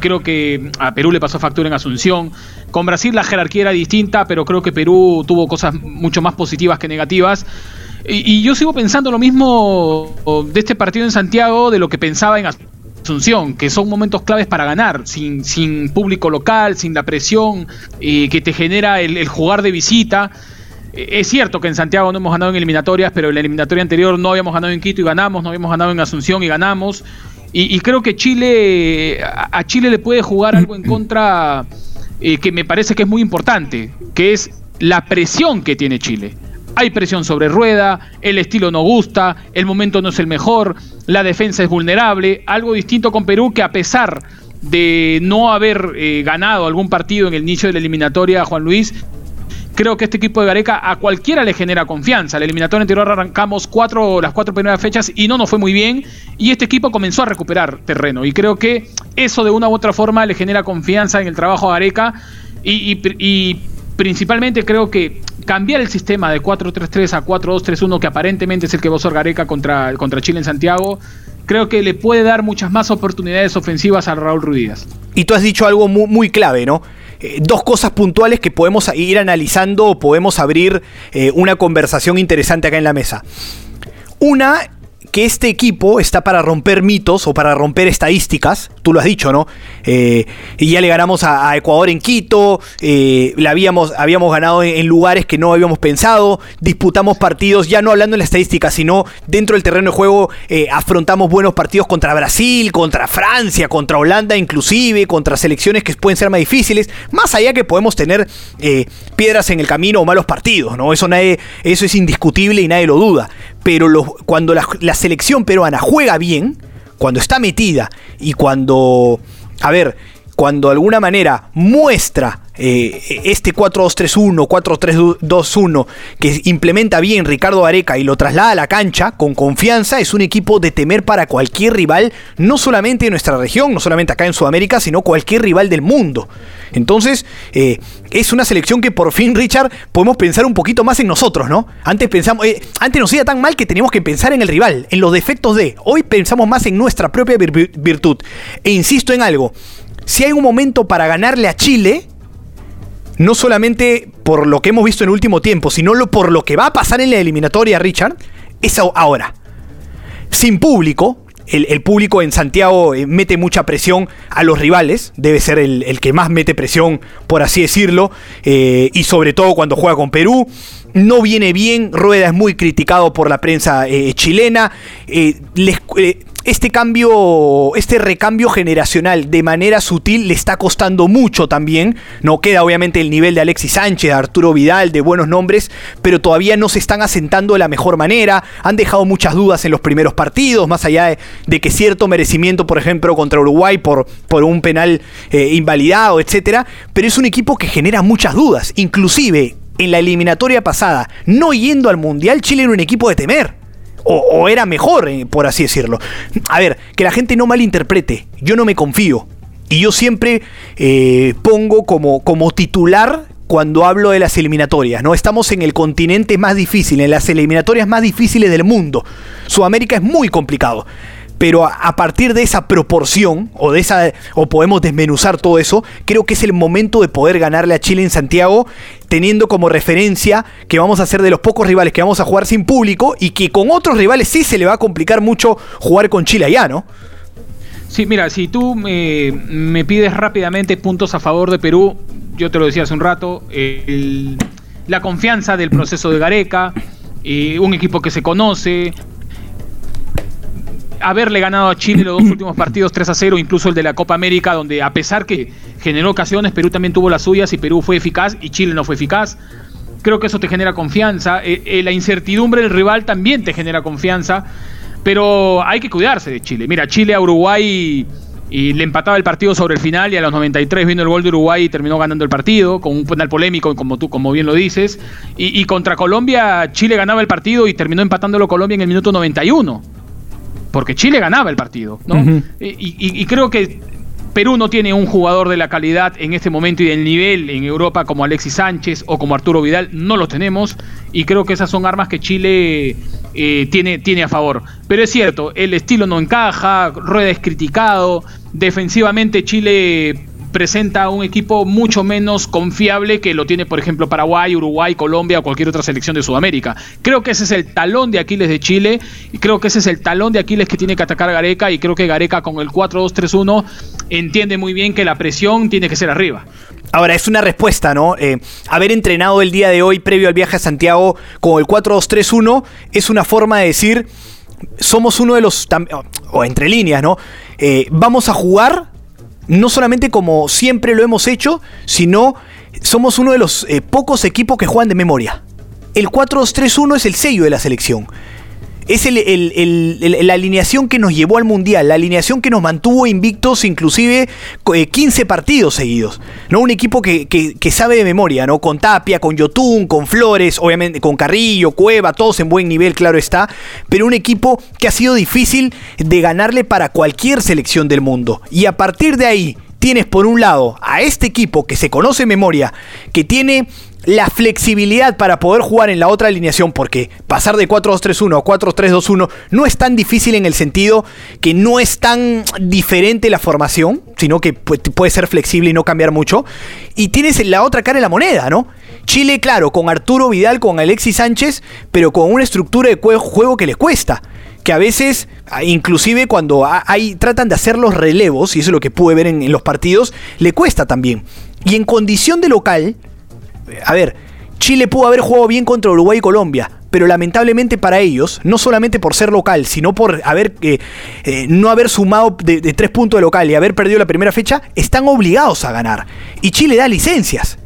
C: creo que a Perú le pasó factura en Asunción. Con Brasil la jerarquía era distinta, pero creo que Perú tuvo cosas mucho más positivas que negativas. Y, y yo sigo pensando lo mismo de este partido en Santiago de lo que pensaba en Asunción Asunción, que son momentos claves para ganar, sin, sin público local, sin la presión eh, que te genera el, jugar de visita. Eh, es cierto que en Santiago no hemos ganado en eliminatorias, pero en la eliminatoria anterior no habíamos ganado en Quito y ganamos, no habíamos ganado en Asunción y ganamos. Y, creo que Chile, a Chile le puede jugar algo en contra eh, que me parece que es muy importante, que es la presión que tiene Chile hay presión sobre rueda, el estilo no gusta, el momento no es el mejor, la defensa es vulnerable, algo distinto con Perú que a pesar de no haber eh, ganado algún partido en el inicio de la eliminatoria, Juan Luis, creo que este equipo de Gareca a cualquiera le genera confianza. La eliminatoria anterior arrancamos cuatro, las cuatro primeras fechas y no nos fue muy bien. Y este equipo comenzó a recuperar terreno. Y creo que eso de una u otra forma le genera confianza en el trabajo a Gareca. y principalmente creo que cambiar el sistema de 4-3-3 a 4-2-3-1, que aparentemente es el que vos Gareca contra, contra Chile en Santiago, creo que le puede dar muchas más oportunidades ofensivas a Raúl Ruidíaz.
B: Y tú has dicho algo muy, clave, ¿no? Eh, dos cosas puntuales que podemos ir analizando o podemos abrir eh, una conversación interesante acá en la mesa. Una que este equipo está para romper mitos o para romper estadísticas, tú lo has dicho, ¿no? Eh, y ya le ganamos a, Ecuador en Quito, eh, habíamos, habíamos ganado en, lugares que no habíamos pensado, disputamos partidos, ya no hablando en la estadística, sino dentro del terreno de juego eh, afrontamos buenos partidos contra Brasil, contra Francia, contra Holanda inclusive, contra selecciones que pueden ser más difíciles, más allá que podemos tener piedras en el camino o malos partidos, ¿no? Eso, nadie, eso es indiscutible y nadie lo duda pero cuando la, selección peruana juega bien, cuando está metida y cuando, a ver, cuando de alguna manera muestra eh, este 4-2-3-1, 4-3-2-1 que implementa bien Ricardo Areca y lo traslada a la cancha con confianza, es un equipo de temer para cualquier rival, no solamente de nuestra región, no solamente acá en Sudamérica, sino cualquier rival del mundo. Entonces, eh, es una selección que por fin, Richard, podemos pensar un poquito más en nosotros, ¿no? Antes pensamos, eh, antes nos iba tan mal que teníamos que pensar en el rival, en los defectos de. Hoy pensamos más en nuestra propia virtud. E insisto en algo, si hay un momento para ganarle a Chile, no solamente por lo que hemos visto en el último tiempo, sino por lo que va a pasar en la eliminatoria, Richard, es ahora. Sin público, el, público en Santiago eh, mete mucha presión a los rivales, debe ser el, que más mete presión, por así decirlo, eh, y sobre todo cuando juega con Perú. No viene bien, Rueda es muy criticado por la prensa eh, chilena. Les, este cambio, este recambio generacional de manera sutil le está costando mucho también. No queda obviamente el nivel de Alexis Sánchez, Arturo Vidal, de buenos nombres, pero todavía no se están asentando de la mejor manera. Han dejado muchas dudas en los primeros partidos, más allá de, que cierto merecimiento, por ejemplo, contra Uruguay por, por un penal eh, invalidado, etcétera. Pero es un equipo que genera muchas dudas. Inclusive en la eliminatoria pasada, no yendo al Mundial, Chile era un equipo de temer o, era mejor, eh, por así decirlo. A ver, que la gente no malinterprete, yo no me confío. Y yo siempre eh, pongo como, como titular cuando hablo de las eliminatorias, ¿no? Estamos en el continente más difícil, en las eliminatorias más difíciles del mundo. Sudamérica es muy complicado pero a, partir de esa proporción o de esa o podemos desmenuzar todo eso, creo que es el momento de poder ganarle a Chile en Santiago teniendo como referencia que vamos a ser de los pocos rivales que vamos a jugar sin público y que con otros rivales sí se le va a complicar mucho jugar con Chile allá, ¿no?
C: Sí, mira, si tú me, pides rápidamente puntos a favor de Perú, yo te lo decía hace un rato, la confianza del proceso de Gareca, eh, un equipo que se conoce, haberle ganado a Chile los dos últimos partidos 3 a 0, incluso el de la Copa América, donde a pesar que generó ocasiones, Perú también tuvo las suyas y Perú fue eficaz y Chile no fue eficaz. Creo que eso te genera confianza. Eh, eh, la incertidumbre del rival también te genera confianza. Pero hay que cuidarse de Chile. Mira, Chile a Uruguay y le empataba el partido sobre el final y a los 93 vino el gol de Uruguay y terminó ganando el partido con un penal polémico como tú como bien lo dices y, contra Colombia Chile ganaba el partido y terminó empatándolo Colombia en el minuto 91 porque Chile ganaba el partido, ¿no? y, creo que Perú no tiene un jugador de la calidad en este momento y del nivel en Europa como Alexis Sánchez o como Arturo Vidal, no los tenemos y creo que esas son armas que Chile eh, tiene, tiene a favor. Pero es cierto, el estilo no encaja, Rueda es criticado, defensivamente Chile presenta un equipo mucho menos confiable que lo tiene, por ejemplo, Paraguay, Uruguay, Colombia o cualquier otra selección de Sudamérica. Creo que ese es el talón de Aquiles de Chile y creo que ese es el talón de Aquiles que tiene que atacar Gareca y creo que Gareca con el 4-2-3-1 entiende muy bien que la presión tiene que ser arriba.
B: Ahora, es una respuesta, ¿no? Eh, haber entrenado el día de hoy previo al viaje a Santiago con el 4-2-3-1 es una forma de decir, somos uno de los, o entre líneas, ¿no? Eh, vamos a jugar no solamente como siempre lo hemos hecho, sino somos uno de los eh, pocos equipos que juegan de memoria. El 4-2-3-1 es el sello de la selección. Es la alineación que nos llevó al Mundial, la alineación que nos mantuvo invictos inclusive 15 eh, partidos seguidos. ¿no? Un equipo que, sabe de memoria, ¿no? Con Tapia, con Yotun, con Flores, obviamente con Carrillo, Cueva, todos en buen nivel, claro está. Pero un equipo que ha sido difícil de ganarle para cualquier selección del mundo. Y a partir de ahí, tienes por un lado a este equipo que se conoce memoria, que tiene la flexibilidad para poder jugar en la otra alineación, porque pasar de 4-2-3-1 a 4-3-2-1 no es tan difícil en el sentido que no es tan diferente la formación, sino que puede ser flexible y no cambiar mucho. Y tienes la otra cara de la moneda, ¿no? Chile, claro, con Arturo Vidal, con Alexis Sánchez, pero con una estructura de juego que le cuesta que a veces, inclusive cuando hay, tratan de hacer los relevos, y eso es lo que pude ver en, en los partidos, le cuesta también. Y en condición de local, a ver, Chile pudo haber jugado bien contra Uruguay y Colombia, pero lamentablemente para ellos, no solamente por ser local, sino por haber eh, eh, no haber sumado de, tres puntos de local y haber perdido la primera fecha, están obligados a ganar. Y Chile da licencias.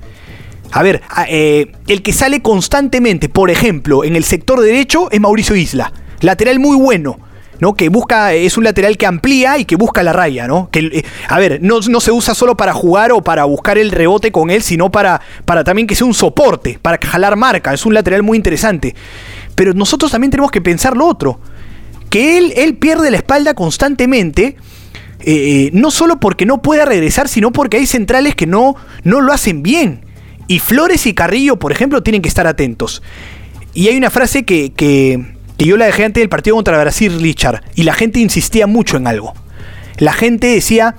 B: A ver, eh, el que sale constantemente, por ejemplo, en el sector derecho es Mauricio Isla, lateral muy bueno, ¿no? Que busca, es un lateral que amplía y que busca la raya, ¿no? Que, eh, a ver, no, no, se usa solo para jugar o para buscar el rebote con él, sino para, para también que sea un soporte, para jalar marca. Es un lateral muy interesante. Pero nosotros también tenemos que pensar lo otro. Que él, él pierde la espalda constantemente. Eh, no solo porque no pueda regresar, sino porque hay centrales que no, no lo hacen bien. Y Flores y Carrillo, por ejemplo, tienen que estar atentos. Y hay una frase que, que, que yo la dejé antes del partido contra Brasil, Richard, y la gente insistía mucho en algo. La gente decía,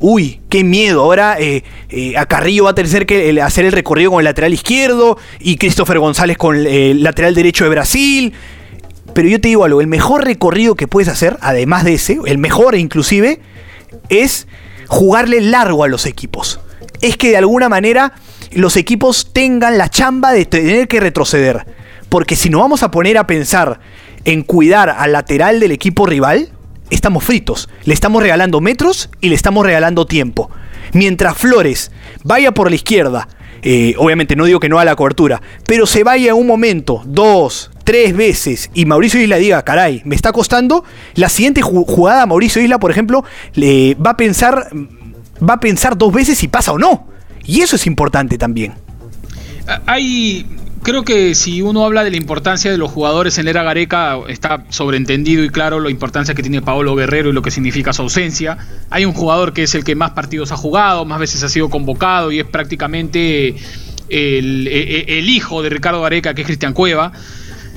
B: uy, qué miedo, ahora eh, eh, a Carrillo va a tener que hacer el recorrido con el lateral izquierdo y Christopher González con el lateral derecho de Brasil. Pero yo te digo algo, el mejor recorrido que puedes hacer, además de ese, el mejor inclusive, es jugarle largo a los equipos. Es que de alguna manera los equipos tengan la chamba de tener que retroceder. Porque si nos vamos a poner a pensar en cuidar al lateral del equipo rival, estamos fritos. Le estamos regalando metros y le estamos regalando tiempo. Mientras Flores vaya por la izquierda, eh, obviamente no digo que no a la cobertura, pero se vaya un momento, dos, tres veces y Mauricio Isla diga, caray, me está costando, la siguiente jugada Mauricio Isla, por ejemplo, le va a pensar, va a pensar dos veces si pasa o no. Y eso es importante también.
C: Hay creo que si uno habla de la importancia de los jugadores en la era Gareca, está sobreentendido y claro la importancia que tiene Paolo Guerrero y lo que significa su ausencia. Hay un jugador que es el que más partidos ha jugado, más veces ha sido convocado y es prácticamente el, hijo de Ricardo Gareca, que es Cristian Cueva.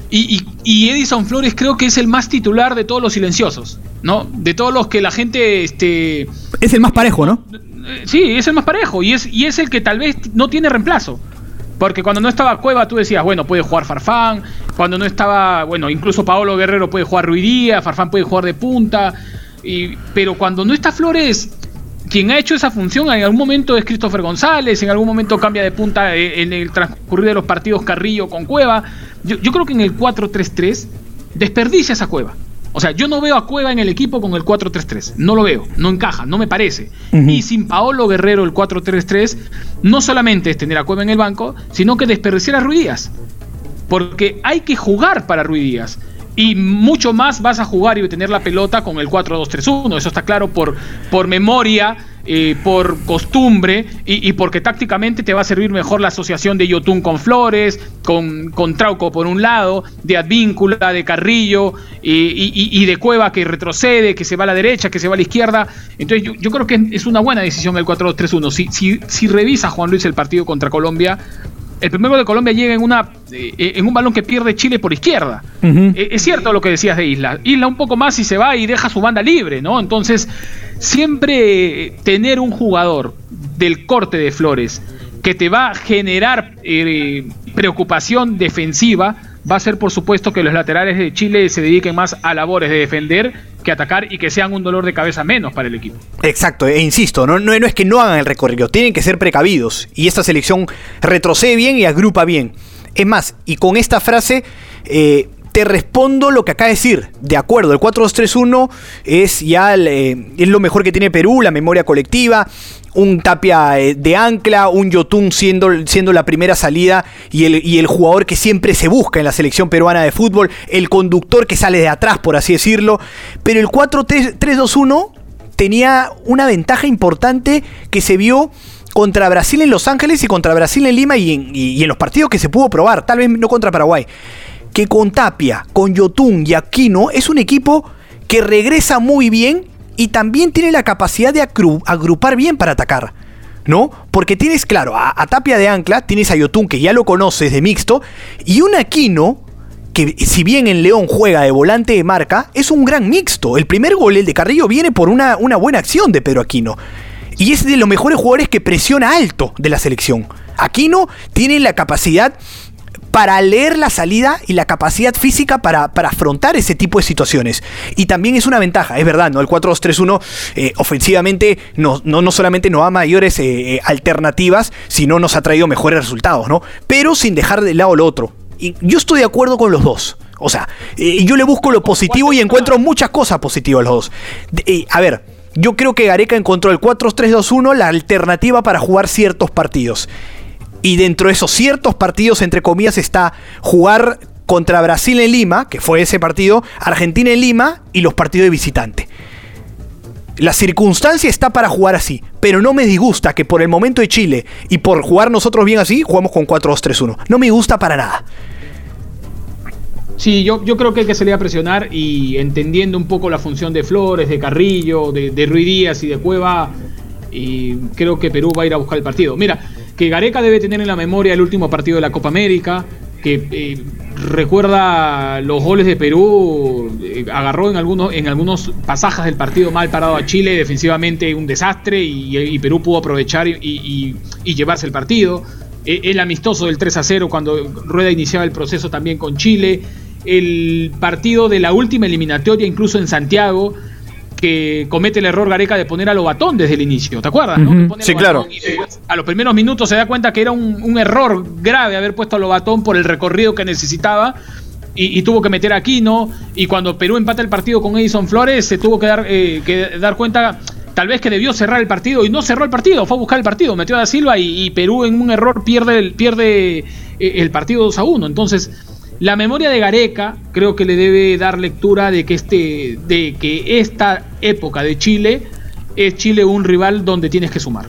C: Y, Edison Flores creo que es el más titular de todos los silenciosos, ¿no? De todos los que la gente... Este,
B: es el más parejo, ¿no?
C: Sí, es el más parejo y es, y es el que tal vez no tiene reemplazo. Porque cuando no estaba Cueva, tú decías, bueno, puede jugar Farfán. Cuando no estaba, bueno, incluso Paolo Guerrero puede jugar Ruidía, Farfán puede jugar de punta. Y, pero cuando no está Flores, quien ha hecho esa función en algún momento es Christopher González, en algún momento cambia de punta eh, en el transcurrir de los partidos Carrillo con Cueva. Yo, yo creo que en el 4-3-3 desperdicia esa Cueva. O sea, yo no veo a Cueva en el equipo con el 4-3-3. No lo veo, no encaja, no me parece. Y sin Paolo Guerrero el 4-3-3, no solamente es tener a Cueva en el banco, sino que desperdiciar a Ruidías. Porque hay que jugar para Ruidías y mucho más vas a jugar y tener la pelota con el 4-2-3-1. Eso está claro por, por memoria, eh, por costumbre y, porque tácticamente te va a servir mejor la asociación de Yotun con Flores, con, con Trauco por un lado, de Advíncula, de Carrillo y, de Cueva que retrocede, que se va a la derecha, que se va a la izquierda. Entonces yo, creo que es una buena decisión el 4-2-3-1. Si, si, si revisa Juan Luis el partido contra Colombia, el primero de Colombia llega en, una, eh, en un balón que pierde Chile por izquierda. Eh, es cierto lo que decías de Isla. Isla un poco más y se va y deja su banda libre, ¿no? Entonces, siempre tener un jugador del corte de Flores que te va a generar eh, preocupación defensiva va a ser por supuesto que los laterales de Chile se dediquen más a labores de defender que atacar y que sean un dolor de cabeza menos para el equipo.
B: Exacto, e insisto, no, no, es que no hagan el recorrido, tienen que ser precavidos y esta selección retrocede bien y agrupa bien. Es más, y con esta frase eh, te respondo lo que acaba de decir. De acuerdo, el 4-2-3-1 es ya eh, es lo mejor que tiene Perú, la memoria colectiva un Tapia eh, de ancla, un Yotun siendo, siendo la primera salida y el, y el jugador que siempre se busca en la selección peruana de fútbol, el conductor que sale de atrás, por así decirlo. Pero el 4-3-2-1 tenía una ventaja importante que se vio contra Brasil en Los Ángeles y contra Brasil en Lima y en, y en los partidos que se pudo probar, tal vez no contra Paraguay. Que con Tapia, con Yotun y Aquino es un equipo que regresa muy bien y también tiene la capacidad de agrupar bien para atacar. ¿No? Porque tienes, claro, a, Tapia de Ancla, tienes a Yotun, que ya lo conoces de mixto, y un Aquino, que si bien en León juega de volante de marca, es un gran mixto. El primer gol, el de Carrillo, viene por una, una buena acción de Pedro Aquino. Y es de los mejores jugadores que presiona alto de la selección. Aquino tiene la capacidad para leer la salida y la capacidad física para, afrontar ese tipo de situaciones. Y también es una ventaja, es verdad, ¿no? El 4-2-3-1 eh, ofensivamente no, no, solamente nos da mayores eh, eh, alternativas, sino nos ha traído mejores resultados, ¿no? Pero sin dejar de lado lo otro. Y yo estoy de acuerdo con los dos. O sea, yo le busco lo positivo y encuentro muchas cosas positivas los dos. a ver, yo creo que Gareca encontró el 4-3-2-1 la alternativa para jugar ciertos partidos. Y dentro de esos ciertos partidos, entre comillas, está jugar contra Brasil en Lima, que fue ese partido, Argentina en Lima y los partidos de visitante. La circunstancia está para jugar así, pero no me disgusta que por el momento de Chile y por jugar nosotros bien así, jugamos con 4-2-3-1. No me gusta para nada.
C: Sí, yo, yo creo que hay que salir a presionar y entendiendo un poco la función de Flores, de Carrillo, de, de Ruiz Díaz y de Cueva, y creo que Perú va a ir a buscar el partido. Mira, que Gareca debe tener en la memoria el último partido de la Copa América, que eh, recuerda los goles de Perú, eh, agarró en algunos, en algunos pasajes del partido mal parado a Chile, defensivamente un desastre, y, Perú pudo aprovechar y, llevarse el partido. E, el amistoso del 3 a 0 cuando Rueda iniciaba el proceso también con Chile el partido de la última eliminatoria, incluso en Santiago, que comete el error Gareca de poner a Lobatón desde el inicio, ¿te acuerdas?
B: Sí, claro.
C: a los primeros minutos se da cuenta que era un, error grave haber puesto a Lobatón por el recorrido que necesitaba. Y, tuvo que meter a Aquino. Y cuando Perú empata el partido con Edison Flores, se tuvo que dar, eh, que dar cuenta tal vez que debió cerrar el partido y no cerró el partido, fue a buscar el partido, metió a Da Silva y, Perú en un error pierde el, pierde eh, el partido 2 a 1. Entonces, la memoria de Gareca creo que le debe dar lectura de que, este, de que esta época de Chile es Chile un rival donde tienes que sumar,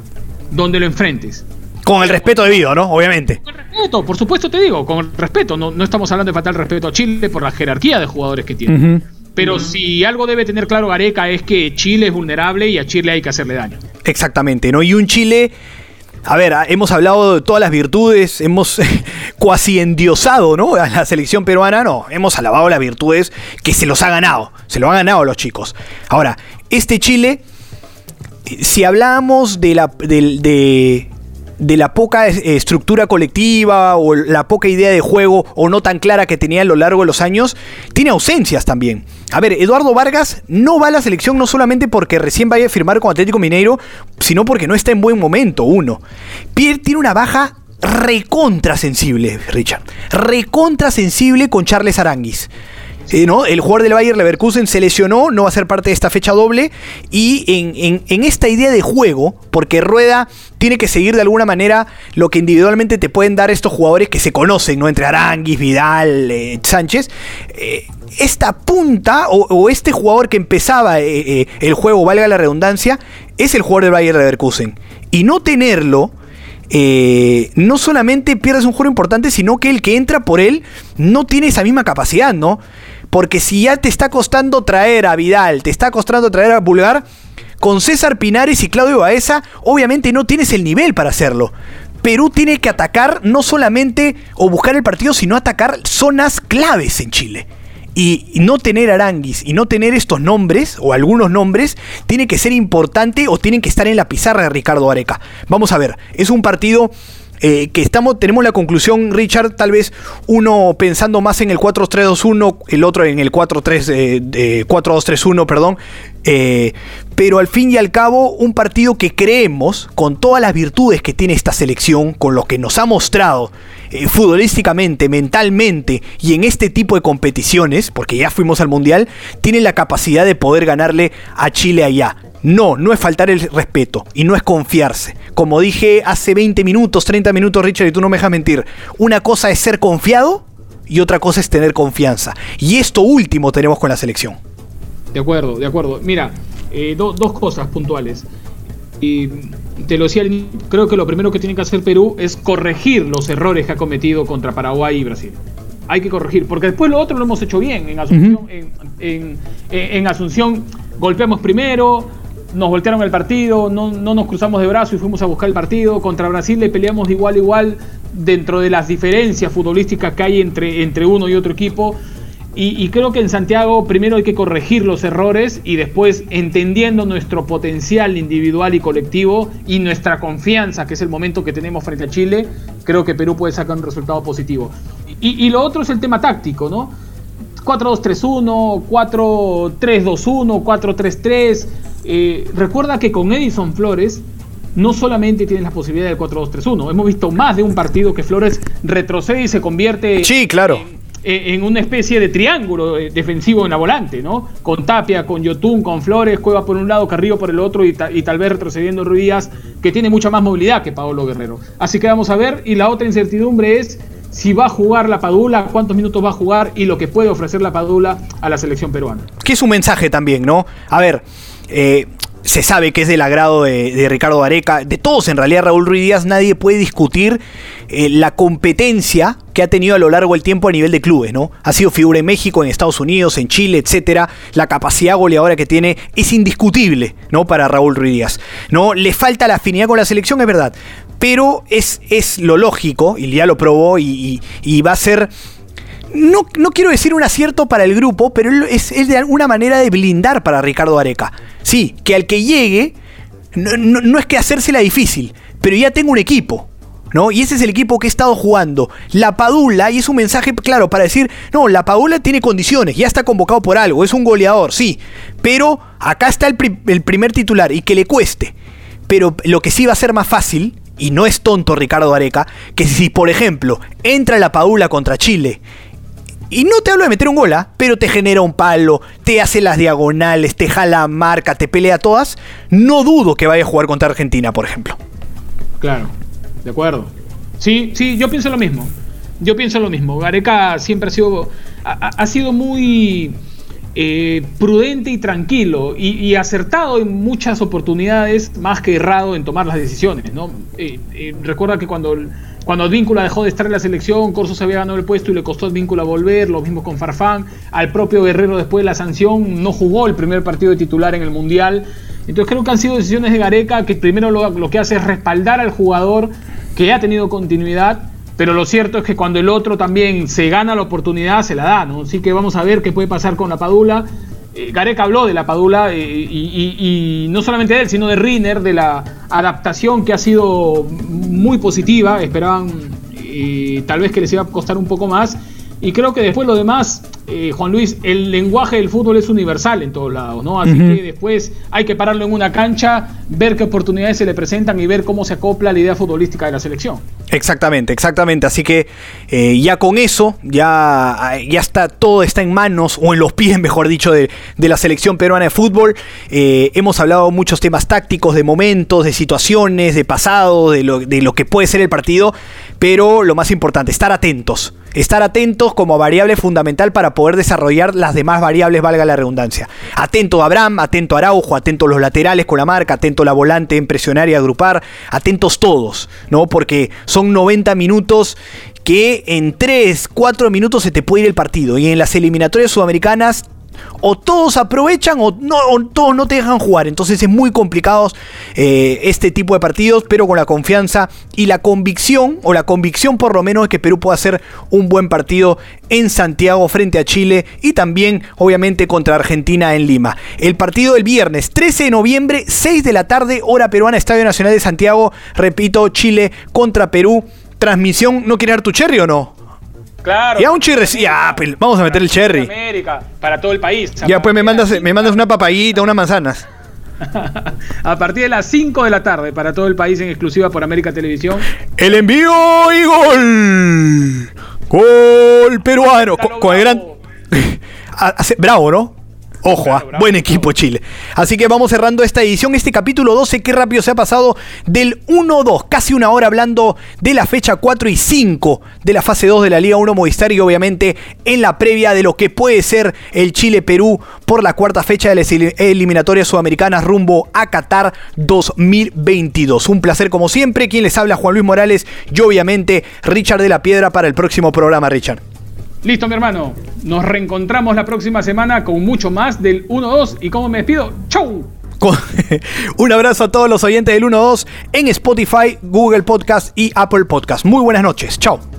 C: donde lo enfrentes.
B: Con el respeto debido, ¿no? Obviamente.
C: Con el respeto, por supuesto te digo, con el respeto. No, no estamos hablando de faltar el respeto a Chile por la jerarquía de jugadores que tiene. Pero si algo debe tener claro Gareca es que Chile es vulnerable y a Chile hay que hacerle daño.
B: Exactamente, ¿no? Y un Chile a ver, ah, hemos hablado de todas las virtudes, hemos cuasi endiosado, ¿no? A la selección peruana, no, hemos alabado las virtudes que se los ha ganado, se lo han ganado los chicos. Ahora, este Chile, si hablamos de la, de, la poca estructura colectiva o la poca idea de juego o no tan clara que tenía a lo largo de los años, tiene ausencias también. A ver, Eduardo Vargas no va a la selección no solamente porque recién vaya a firmar con Atlético Mineiro, sino porque no está en buen momento, uno. Pierre tiene una baja recontra sensible, Richard. Recontra sensible con Charles Aranguis. ¿no? El jugador del Bayer Leverkusen se lesionó, no va a ser parte de esta fecha doble. Y en, esta idea de juego, porque Rueda tiene que seguir de alguna manera lo que individualmente te pueden dar estos jugadores que se conocen, ¿no? Entre Aranguis, Vidal, eh, Sánchez. Eh, esta punta o, este jugador que empezaba eh, el juego, valga la redundancia, es el jugador del Bayer Leverkusen. Y no tenerlo. No solamente pierdes un juego importante, sino que el que entra por él no tiene esa misma capacidad, ¿no? Porque si ya te está costando traer a Vidal, te está costando traer a Bulgar, con César Pinares y Claudio Baeza, obviamente no tienes el nivel para hacerlo. Perú tiene que atacar no solamente o buscar el partido, sino atacar zonas claves en Chile. Y no tener Aranguis y no tener estos nombres, o algunos nombres, tiene que ser importante o tienen que estar en la pizarra de Ricardo Areca. Vamos a ver, es un partido eh, que estamos, tenemos la conclusión, Richard, tal vez uno pensando más en el 4-3-2-1, el otro en el 4-2-3-1, perdón. Eh, pero al fin y al cabo, un partido que creemos, con todas las virtudes que tiene esta selección, con lo que nos ha mostrado eh, futbolísticamente, mentalmente y en este tipo de competiciones, porque ya fuimos al Mundial, tiene la capacidad de poder ganarle a Chile allá. No, no es faltar el respeto y no es confiarse. Como dije hace 20 minutos, 30 minutos, Richard, y tú no me dejas mentir. Una cosa es ser confiado y otra cosa es tener confianza. Y esto último tenemos con la selección.
C: De acuerdo, de acuerdo. Mira, eh, dos cosas puntuales. Y te lo decía, creo que lo primero que tiene que hacer Perú es corregir los errores que ha cometido contra Paraguay y Brasil. Hay que corregir, porque después lo otro lo hemos hecho bien. En Asunción, en Asunción golpeamos primero, nos voltearon el partido, no, nos cruzamos de brazos y fuimos a buscar el partido. Contra Brasil le peleamos de igual a igual dentro de las diferencias futbolísticas que hay entre, entre uno y otro equipo. Y, creo que en Santiago primero hay que corregir los errores y después entendiendo nuestro potencial individual y colectivo y nuestra confianza, que es el momento que tenemos frente a Chile, creo que Perú puede sacar un resultado positivo. Y, y lo otro es el tema táctico, ¿no? 4-2-3-1, 4-3-2-1, 4-3-3. Eh, recuerda que con Edison Flores no solamente tienes la posibilidad del 4-2-3-1, hemos visto más de un partido que Flores retrocede y se convierte
B: sí, claro.
C: en, una especie de triángulo eh, defensivo en la volante, ¿no? Con Tapia, con Yotun, con Flores, Cueva por un lado, Carrillo por el otro y, tal vez retrocediendo Ruiz que tiene mucha más movilidad que Paolo Guerrero. Así que vamos a ver, y la otra incertidumbre es si va a jugar la Padula, cuántos minutos va a jugar y lo que puede ofrecer la Padula a la selección peruana.
B: Que es un mensaje también, ¿no? A ver, eh, se sabe que es del agrado de, Ricardo Areca, de todos en realidad Raúl Ruiz Díaz, nadie puede discutir eh, la competencia que ha tenido a lo largo del tiempo a nivel de clubes, ¿no? Ha sido figura en México, en Estados Unidos, en Chile, etcétera. La capacidad goleadora que tiene es indiscutible, ¿no? Para Raúl Ruiz Díaz, ¿no? Le falta la afinidad con la selección, es verdad, pero es, es lo lógico, y ya lo probó, y, va a ser... No, no, quiero decir un acierto para el grupo, pero es, es, de alguna manera de blindar para Ricardo Areca. Sí, que al que llegue, no, no, es que hacérsela difícil, pero ya tengo un equipo. ¿No? Y ese es el equipo que he estado jugando. La Padula, y es un mensaje claro para decir, no, la Padula tiene condiciones, ya está convocado por algo, es un goleador, sí, pero acá está el, el primer titular y que le cueste. Pero lo que sí va a ser más fácil y no es tonto Ricardo Areca, que si por ejemplo entra la Padula contra Chile, y no te hablo de meter un gol, ¿ah? pero te genera un palo, te hace las diagonales, te jala marca, te pelea todas, no dudo que vaya a jugar contra Argentina, por ejemplo.
C: Claro, de acuerdo. Sí, sí, yo pienso lo mismo. Yo pienso lo mismo. Gareca siempre ha sido, ha sido muy eh, prudente y tranquilo y, acertado en muchas oportunidades, más que errado en tomar las decisiones. ¿no? Eh, eh, recuerda que cuando, cuando Advíncula dejó de estar en la selección, Corso se había ganado el puesto y le costó a Advíncula volver, lo mismo con Farfán, al propio Guerrero después de la sanción no jugó el primer partido de titular en el Mundial. Entonces creo que han sido decisiones de Gareca que primero lo, que hace es respaldar al jugador que ha tenido continuidad pero lo cierto es que cuando el otro también se gana la oportunidad, se la da, ¿no? Así que vamos a ver qué puede pasar con la Padula. Eh, Gareca habló de la Padula eh, y, no solamente de él, sino de Riner, de la adaptación que ha sido muy positiva. Esperaban eh, tal vez que les iba a costar un poco más. Y creo que después lo demás, eh, Juan Luis, el lenguaje del fútbol es universal en todos lados, ¿no? Así que después hay que pararlo en una cancha, ver qué oportunidades se le presentan y ver cómo se acopla la idea futbolística de la selección.
B: Exactamente, exactamente. Así que eh, ya con eso, ya, ya está, todo está en manos, o en los pies, mejor dicho, de, la selección peruana de fútbol. Eh, hemos hablado muchos temas tácticos, de momentos, de situaciones, de pasado, de lo, de lo que puede ser el partido, pero lo más importante, estar atentos Estar atentos como variable fundamental para poder desarrollar las demás variables, valga la redundancia. Atento a Abraham, atento a Araujo, atento a los laterales con la marca, atento a la volante en presionar y agrupar, atentos todos, ¿no? Porque son 90 minutos que en 3, 4 minutos se te puede ir el partido. Y en las eliminatorias sudamericanas o todos aprovechan o, no, todos no te dejan jugar. Entonces es muy complicado eh, este tipo de partidos, pero con la confianza y la convicción, o la convicción por lo menos de que Perú pueda hacer un buen partido en Santiago frente a Chile y también obviamente contra Argentina en Lima. El partido del viernes 13 de noviembre, 6 de la tarde, hora peruana, Estadio Nacional de Santiago. Repito, Chile contra Perú. Transmisión, ¿no quiere dar tu cherry o no?
C: Claro.
B: Ya un cherry, ya, pues, vamos a meter el cherry.
C: América, para todo el país.
B: Ya, pues me mandas, me mandas una papayita, unas manzanas.
C: a partir de las 5 de la tarde para todo el país en exclusiva por América Televisión.
B: El envío y gol. Gol peruano. Con, el gran. Bravo, ¿no? Ojo, ah, buen equipo Chile. Así que vamos cerrando esta edición, este capítulo 12, qué rápido se ha pasado del 1-2, casi una hora hablando de la fecha 4 y 5 de la fase 2 de la Liga 1 Movistar y obviamente en la previa de lo que puede ser el Chile-Perú por la cuarta fecha de las eliminatorias sudamericanas rumbo a Qatar 2022. Un placer como siempre, quien les habla Juan Luis Morales y obviamente Richard de la Piedra para el próximo programa, Richard.
C: Listo, mi hermano. Nos reencontramos la próxima semana con mucho más del 1-2. ¿Y cómo me despido? ¡Chau!
B: Un abrazo a todos los oyentes del 1-2 en Spotify, Google Podcast y Apple Podcast. Muy buenas noches. Chao.